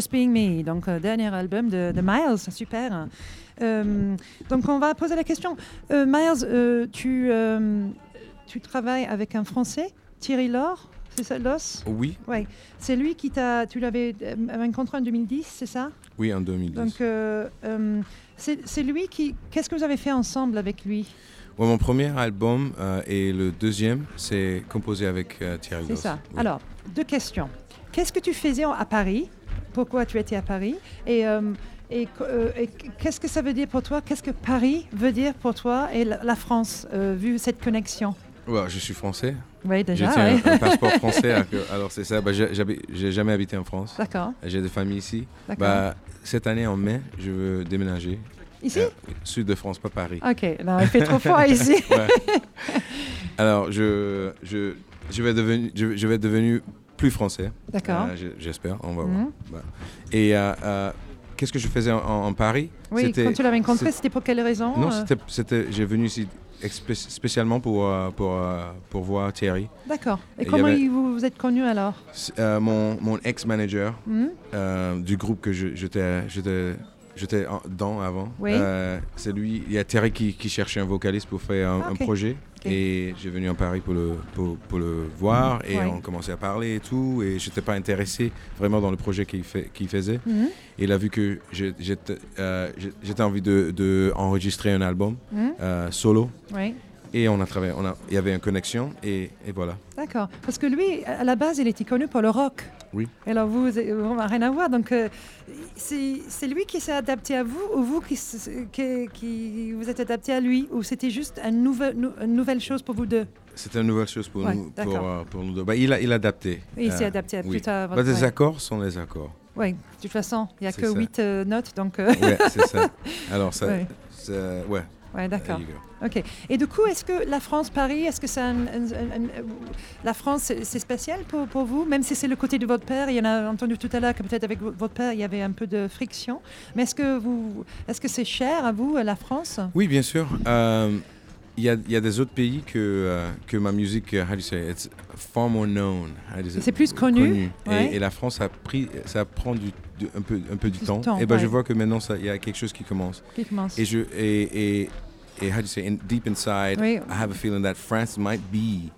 Just Being Me, donc euh, dernier album de, de Miles, super. Euh, donc on va poser la question. Euh, Miles, tu, tu travailles avec un Français, Thierry Laure, c'est ça, Los? Oui, Oui, c'est lui qui t'a, tu l'avais rencontré en 2010, c'est ça? Oui, en 2010. Donc euh, euh, c'est c'est lui qui, qu'est-ce que vous avez fait ensemble avec lui? Ouais, mon premier album euh, et le deuxième, c'est composé avec Thierry C'est Goss. ça. Oui. Alors, deux questions. Qu'est-ce que tu faisais à Paris? Pourquoi tu étais à Paris Et, euh, et, euh, et qu'est-ce que ça veut dire pour toi? Qu'est-ce que Paris veut dire pour toi et la, la France, euh, vu cette connexion? Je suis français. Oui, déjà. je tiens ouais. un, un passeport français. alors c'est ça. Bah, j'ai j'ai jamais habité en France. D'accord. J'ai des familles ici. Bah, cette année, en mai, je veux déménager. Ici? Euh, sud de France, pas Paris. Ok, non, il fait trop froid ici. Ouais. Alors, je, je, je, vais devenu, je, je vais devenu plus français. D'accord. Euh, je- J'espère, on va Mhm. voir. Bah. Et euh, euh, qu'est-ce que je faisais en, Paris? Oui, quand tu l'as rencontré, c'était pour quelle raison Non, c'était- j'ai venu ici spécialement pour, pour, pour voir Thierry. D'accord. Et comment avait- vous, vous êtes connus alors? Euh, mon, mon ex-manager Mhm. euh, du groupe que je- j'étais, j'étais, dans avant, Oui. euh, c'est lui. Il y a Thierry qui, qui cherchait un vocaliste pour faire un, Ah, un projet. Et j'ai venu en Paris pour le, pour, pour le voir et Ouais. on commençait à parler et tout. Et je n'étais pas intéressé vraiment dans le projet qu'il, fait, qu'il faisait. Mhm. Et il a vu que j'étais, euh, envie de, de enregistrer un album Mhm. euh, solo. Et on a travaillé, on a, il y avait une connexion et, et voilà. D'accord. Parce que lui, à la base, il était connu pour le rock. Oui. Et alors vous, on n'a rien à voir. Donc, euh, c'est lui qui s'est adapté à vous ou vous qui, qui, qui vous êtes adapté à lui Ou c'était juste une nouvelle, nou- une nouvelle chose pour vous deux? C'était une nouvelle chose pour Ouais, nous. Pour, euh, pour nous deux. Bah, il, a, il a adapté. Oui, il s'est Euh, adapté à oui. plus tard. Bah, les accords sont les accords. Oui, de toute façon, il n'y a que ça. 8 notes. Donc, euh, Ouais, c'est ça. Alors, ça. Ouais. Ouais, d'accord. Ok. Et du coup, est-ce que la France, Paris, est-ce que c'est un- un- un- un- la France, c'est spécial pour, pour vous, même si c'est le côté de votre père. Il y en a entendu tout à l'heure que peut-être avec vo- votre père, il y avait un peu de friction. Mais est-ce que vous, est-ce que c'est cher à vous, la France? Oui, bien sûr. Euh, Il y, a, y a des autres pays que, euh, que ma musique, how do you say, it's far more known. C'est plus connu, Et- ouais. Et, la France a pris, ça prend du, du- un peu, un peu du Du temps. temps, et ben ouais. je vois que maintenant ça- il y a quelque chose qui commence. Qui commence. Et je et, et, et how do you say, in, deep inside, Oui. I have a feeling that France might be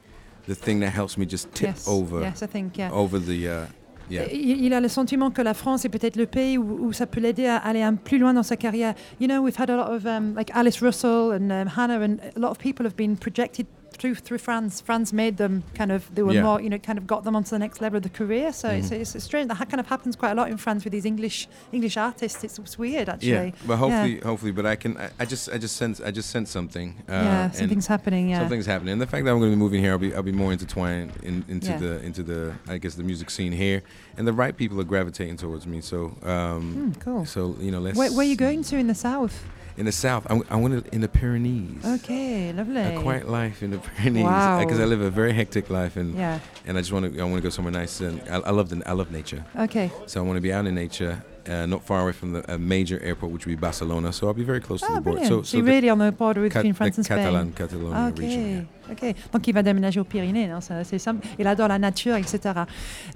the thing that helps me just tip Yes, over, yes, I think, yeah. over the, uh, yeah. Il a le sentiment que la France est peut-être le pays où, où ça peut l'aider à aller un plus loin dans sa carrière. You know, we've had a lot of um, like Alice Russell and um, Hannah, and a lot of people have been projected through through France. France made them kind of they were Yeah. more you know kind of got them onto the next level of the career. So it's, Mhm. it's, strange. That kind of happens quite a lot in France with these English English artists. It's, it's weird actually. Yeah, but Yeah. hopefully, hopefully, but I can. I, I just, I just sense, I just sense something. Uh, Yeah, something's happening, yeah. something's happening. And the fact that I'm going to be moving here, I'll be, I'll be more intertwined in, into Yeah. the, into the, I guess, the music scene here, and the right people are gravitating towards me. So, um, Mm, cool. So you know, let's. Where, where are you going to in the south? In the south, I want in the Pyrenees. Okay, lovely. A quiet life in the Pyrenees Wow. because I live a very hectic life and Yeah. and I just want to I want to go somewhere nice and I, I love the I love nature. Okay. So I want to be out in nature, uh, not far away from the a major airport, which would be Barcelona. So I'll be very close to Ah, the border. brilliant. So, so, really on the border Cat- between France and Spain. Catalan, Catalonia Ok, region. yeah. ok. Donc il va déménager aux Pyrénées, non, ça, c'est simple. Il adore la nature, etc.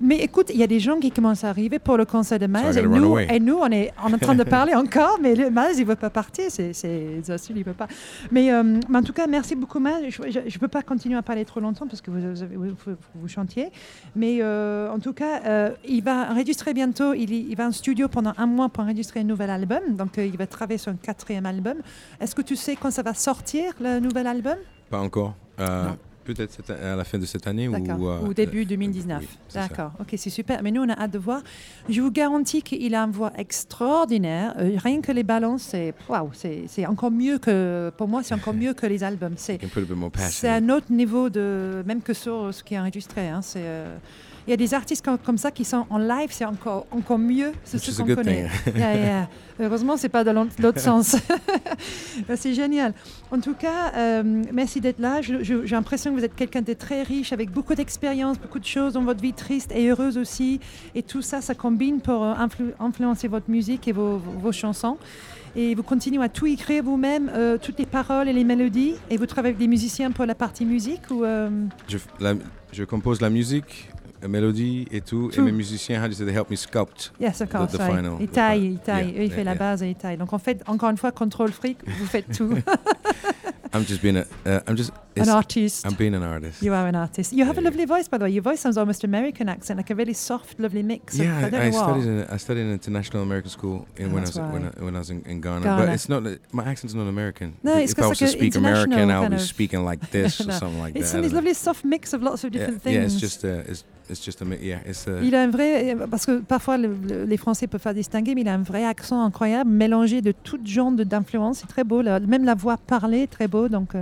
Mais écoute, il y a des gens qui commencent à arriver pour le concert de Miles. I et, nous, et nous, on est en train de parler encore, mais le Miles, il ne veut pas partir. C'est, c'est, il veut pas. Mais, euh, mais en tout cas, merci beaucoup, Miles. Je ne peux pas continuer à parler trop longtemps parce que vous, vous, vous, vous- chantiez. Mais euh, en tout cas, euh, il va enregistrer bientôt. Il, il va en studio pendant un mois pour enregistrer un nouvel album. Donc, euh, il va travailler sur un quatrième album. Est-ce que tu sais quand ça va sortir, le nouvel album? Pas encore. Euh, Non. Peut-être à la fin de cette année ou, euh, Ou début euh, 2019. oui, c'est ça. D'accord. Ok, c'est super. Mais nous, on a hâte de voir. Je vous garantis qu'il a une voix extraordinaire. Euh, rien que les balances, c'est waouh, c'est encore mieux que pour moi, c'est encore mieux que les albums. C'est un autre niveau de même que sur ce qui est enregistré. hein. C'est euh, il y a des artistes comme, comme ça qui sont en live, c'est encore, encore mieux. C'est ce qu'on connaît. Yeah, yeah. Heureusement, c'est pas dans l'autre sens. C'est génial. En tout cas, euh, merci d'être là. J'ai l'impression que vous êtes quelqu'un de très riche, avec beaucoup d'expérience, beaucoup de choses dans votre vie triste et heureuse aussi. Et tout ça, ça combine pour euh, influ- influencer votre musique et vos, vos- vos chansons. Et vous continuez à tout écrire vous-même, euh, toutes les paroles et les mélodies. Et vous travaillez avec des musiciens pour la partie musique ou euh, Je, la- je compose la musique, mélodie et tout. Tout. Et mes musiciens, how do you say, they help me sculpt Yes, of course. the right. final. Il the taille, final. il taille. Yeah, Eux, il fait yeah, la yeah. base et il taille. Donc en fait, encore une fois, contrôle fric, vous faites tout. I'm just being a, uh, I'm just, An artist. I'm being an artist. You are an artist. You have a lovely voice, by the way. Your voice sounds almost American accent, like a really soft, lovely mix. of- Yeah, I don't I, I know studied in I studied in international American school in Oh, when I was when, right. I, when I was in, in Ghana. Ghana. But it's not my accent's not American. No, it's if I was like to speak American, I would be speaking like this or something like It's that. I this lovely soft mix of lots of yeah, different yeah, things. it's just uh, it's, it's just a yeah, it's uh, Il a un vrai, parce que parfois le- le- les Français peuvent pas distinguer, mais il a un vrai accent incroyable, mélangé de toutes genres d'influences. C'est très beau, là. même la voix parlée est très beau. Donc,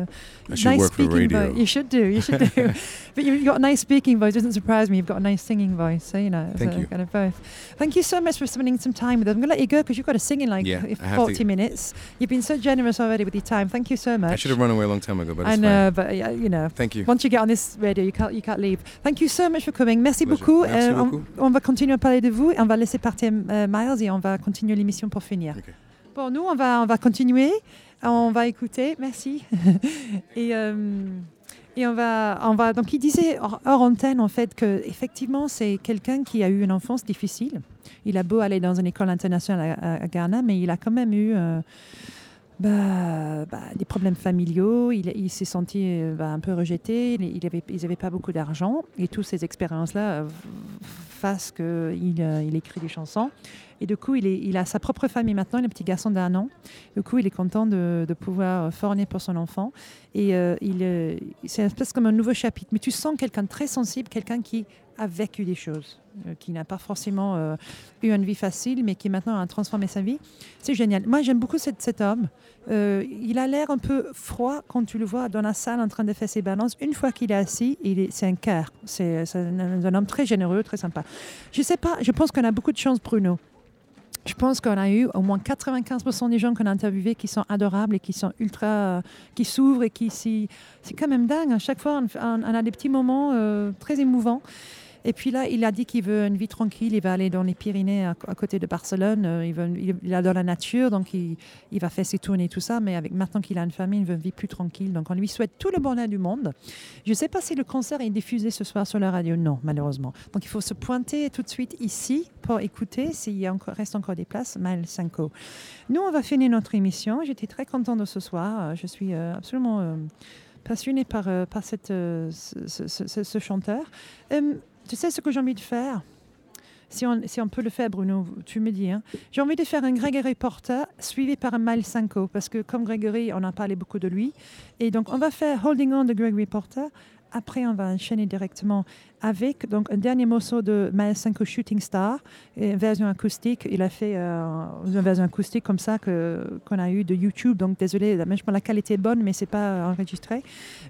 should nice speaking voice. You should do, you should do. but you- you've got a nice speaking voice. It doesn't surprise me. You've got a nice singing voice. So you know, Thank so you. kind of both. Thank you so much for spending some time with us. I'm gonna let you go because you've got to sing in like Yeah, if I have 40 to- minutes. You've been so generous already with your time. Thank you so much. I should have run away a long time ago, but I know, but uh, you know. Thank you. Once you get on this radio, you can't you can't leave. Thank you so much for coming. Merci Pleasure. beaucoup. Merci Euh, on- beaucoup. On, va continuer à parler de vous et on va laisser partir euh, Miles et on va continuer l'émission pour finir. Ok. Bon, nous on va on va continuer. On va écouter. Merci. et euh, et on va, on va. Donc, il disait hors, hors antenne, en fait, que effectivement, c'est quelqu'un qui a eu une enfance difficile. Il a beau aller dans une école internationale à, à- à Ghana, mais il a quand même eu euh, bah, bah, des problèmes familiaux. Il, s'est senti euh, bah, un peu rejeté. Il, avait, ils n'avaient pas beaucoup d'argent. Et toutes ces expériences-là euh, fassent qu'il euh, il écrit des chansons. Et du coup, il, est, il a sa propre famille maintenant. Il a un petit garçon d'un an. Du coup, il est content de, de pouvoir fournir pour son enfant. Et il, c'est un espèce comme un nouveau chapitre. Mais tu sens quelqu'un très sensible, quelqu'un qui a vécu des choses, euh, qui n'a pas forcément euh, eu une vie facile, mais qui maintenant a transformé sa vie. C'est génial. Moi, j'aime beaucoup cet, homme. Euh, il a l'air un peu froid quand tu le vois dans la salle en train de faire ses balances. Une fois qu'il est assis, c'est un cœur. C'est, un, homme très généreux, très sympa. Je sais pas, je pense qu'on a beaucoup de chance, Bruno. Je pense qu'on a eu au moins 95% des gens qu'on a interviewés qui sont adorables et qui sont ultra, qui s'ouvrent et qui s'y- c'est quand même dingue. À chaque fois, on, a des petits moments très émouvants. Et puis là, il a dit qu'il veut une vie tranquille. Il va aller dans les Pyrénées à, côté de Barcelone. Euh, Il, veut, il, adore la nature, donc il, va faire ses tournées et tout ça. Mais avec maintenant qu'il a une famille, il veut une vie plus tranquille. Donc on lui souhaite tout le bonheur du monde. Je ne sais pas si le concert est diffusé ce soir sur la radio. Non, malheureusement. Donc il faut se pointer tout de suite ici pour écouter s'il reste encore des places. Maël Cinco. Nous, on va finir notre émission. J'étais très contente de ce soir. Euh, Je suis euh, absolument passionnée par, par cette, ce, chanteur. Tu sais ce que j'ai envie de faire? Si on, peut le faire, Bruno, tu me dis. hein. J'ai envie de faire un Gregory Porter suivi par un Miles Cinco, parce que comme Gregory, on a parlé beaucoup de lui. Et donc, on va faire Holding On de Gregory Porter. Après, on va enchaîner directement avec donc, un dernier morceau de Cinco Shooting Star, une version acoustique. Il a fait euh, une version acoustique comme ça que, qu'on a eu de YouTube. Donc, désolé, la, qualité est bonne, mais c'est pas enregistré.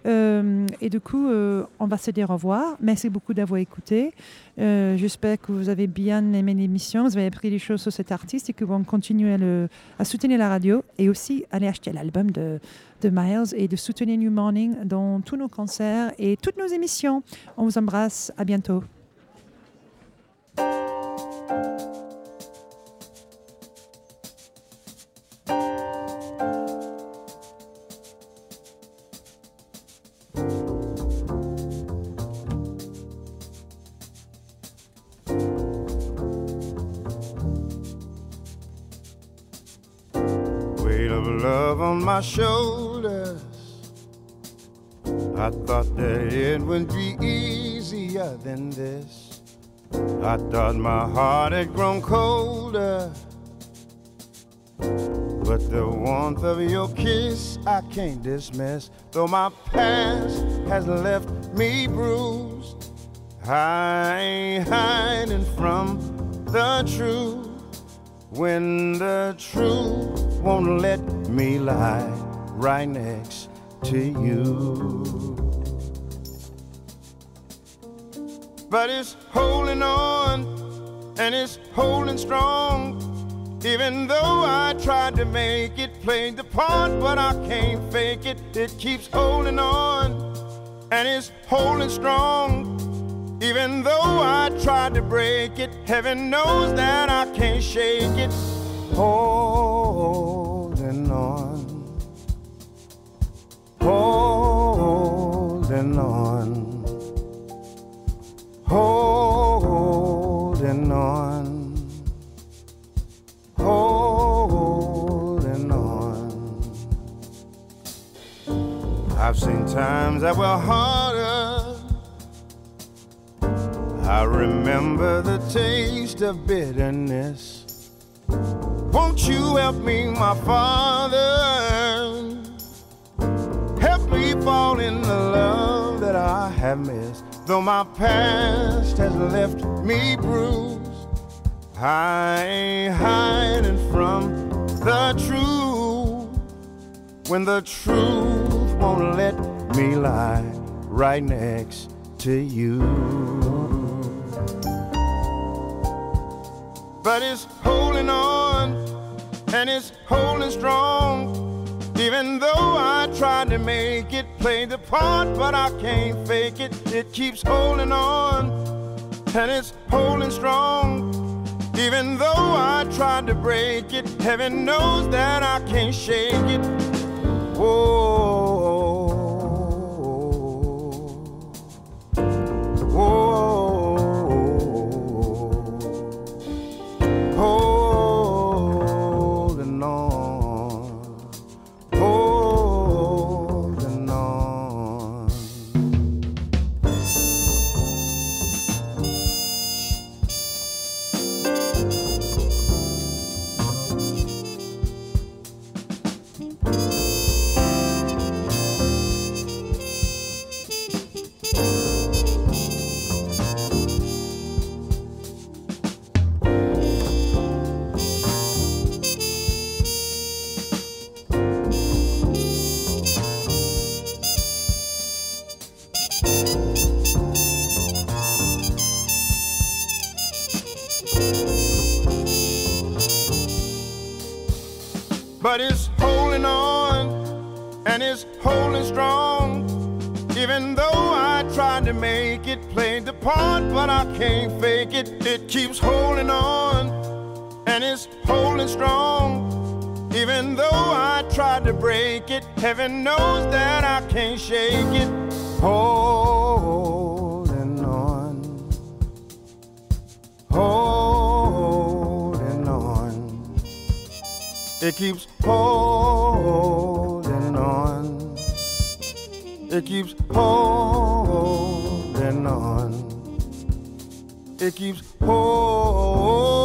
Euh, et du coup, euh, on va se dire au revoir. Merci beaucoup d'avoir écouté. J'espère que vous avez bien aimé l'émission, vous avez appris des choses sur cet artiste et que vous allez continuer à, à soutenir la radio et aussi aller acheter l'album de, de Miles et de soutenir New Morning dans tous nos concerts et toutes nos émissions. On vous embrasse. À bientôt. I thought that it would be easier than this. I thought my heart had grown colder. But the warmth of your kiss I can't dismiss. Though my past has left me bruised, I ain't hiding from the truth. When the truth won't let me lie right next to you. But it's holding on and it's holding strong. Even though I tried to make it, played the part, but I can't fake it. It keeps holding on and it's holding strong. Even though I tried to break it, heaven knows that I can't shake it. Holding on, holding on, holding on, holding on. I've seen times that were harder. I remember the taste of bitterness. Won't you help me, my father? Help me fall in the love that I have missed. Though my past has left me bruised, I ain't hiding from the truth. When the truth won't let me lie right next to you. But it's holding on and it's holding strong. Even though I tried to make it play the part, but I can't fake it. It keeps holding on and it's holding strong. Even though I tried to break it, heaven knows that I can't shake it. Whoa. Make it play the part, but I can't fake it. It keeps holding on and it's holding strong. Even though I tried to break it, heaven knows that I can't shake it. Holding on, holding on. It keeps holding on. It keeps holding on. It keeps holding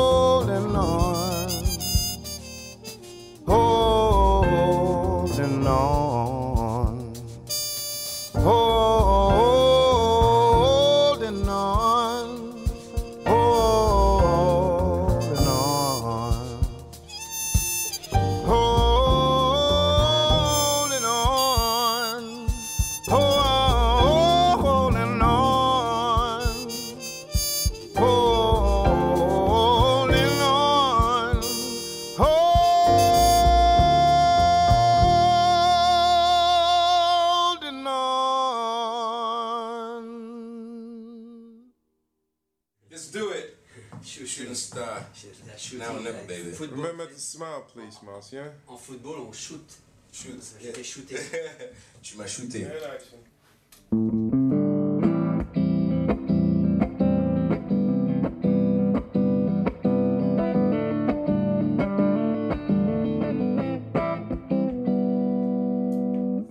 or never, baby. Remember eh? to smile, please, Marcia. En football, on shoot. Shoot. Je fais shooter. tu m'as shooté.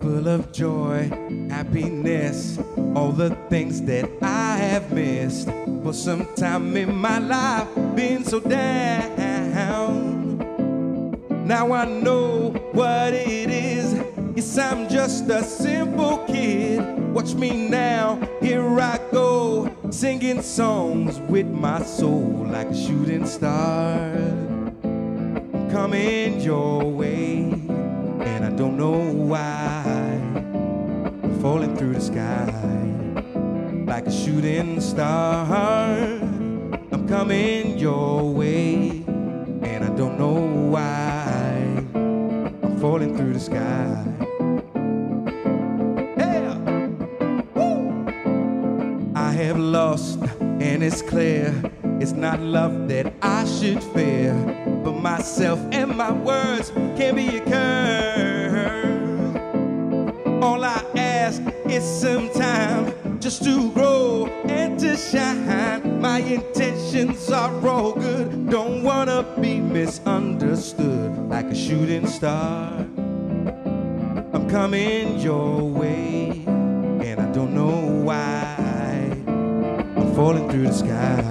full of joy, happiness, all the things that I have missed. For some time in my life, been so down. Now I know what it is. Yes, I'm just a simple kid. Watch me now, here I go, singing songs with my soul like a shooting star. Coming your way and I don't know why. I'm falling through the sky like a shooting star. I'm coming your way, falling through the sky. Yeah. Woo. I have lost, and it's clear it's not love that I should fear, but myself and my words can be a curse. All I ask is some time just to grow and to shine. My intentions are all good, don't wanna be misunderstood like a shooting star coming your way, and I don't know why. I'm falling through the sky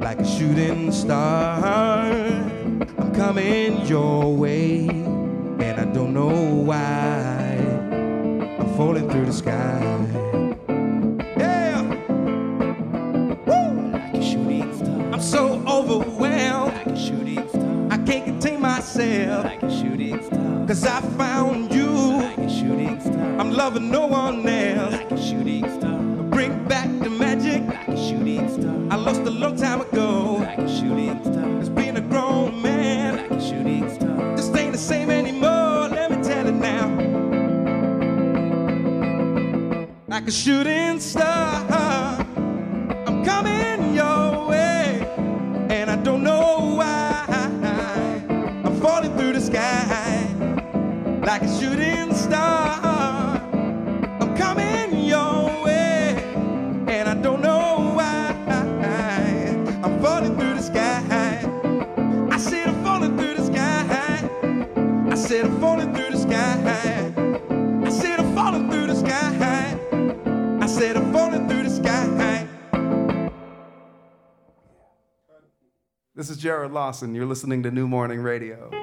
like a shooting star. I'm coming your way, and I don't know why. I'm falling through the sky. love no one Lawson. You're listening to New Morning Radio.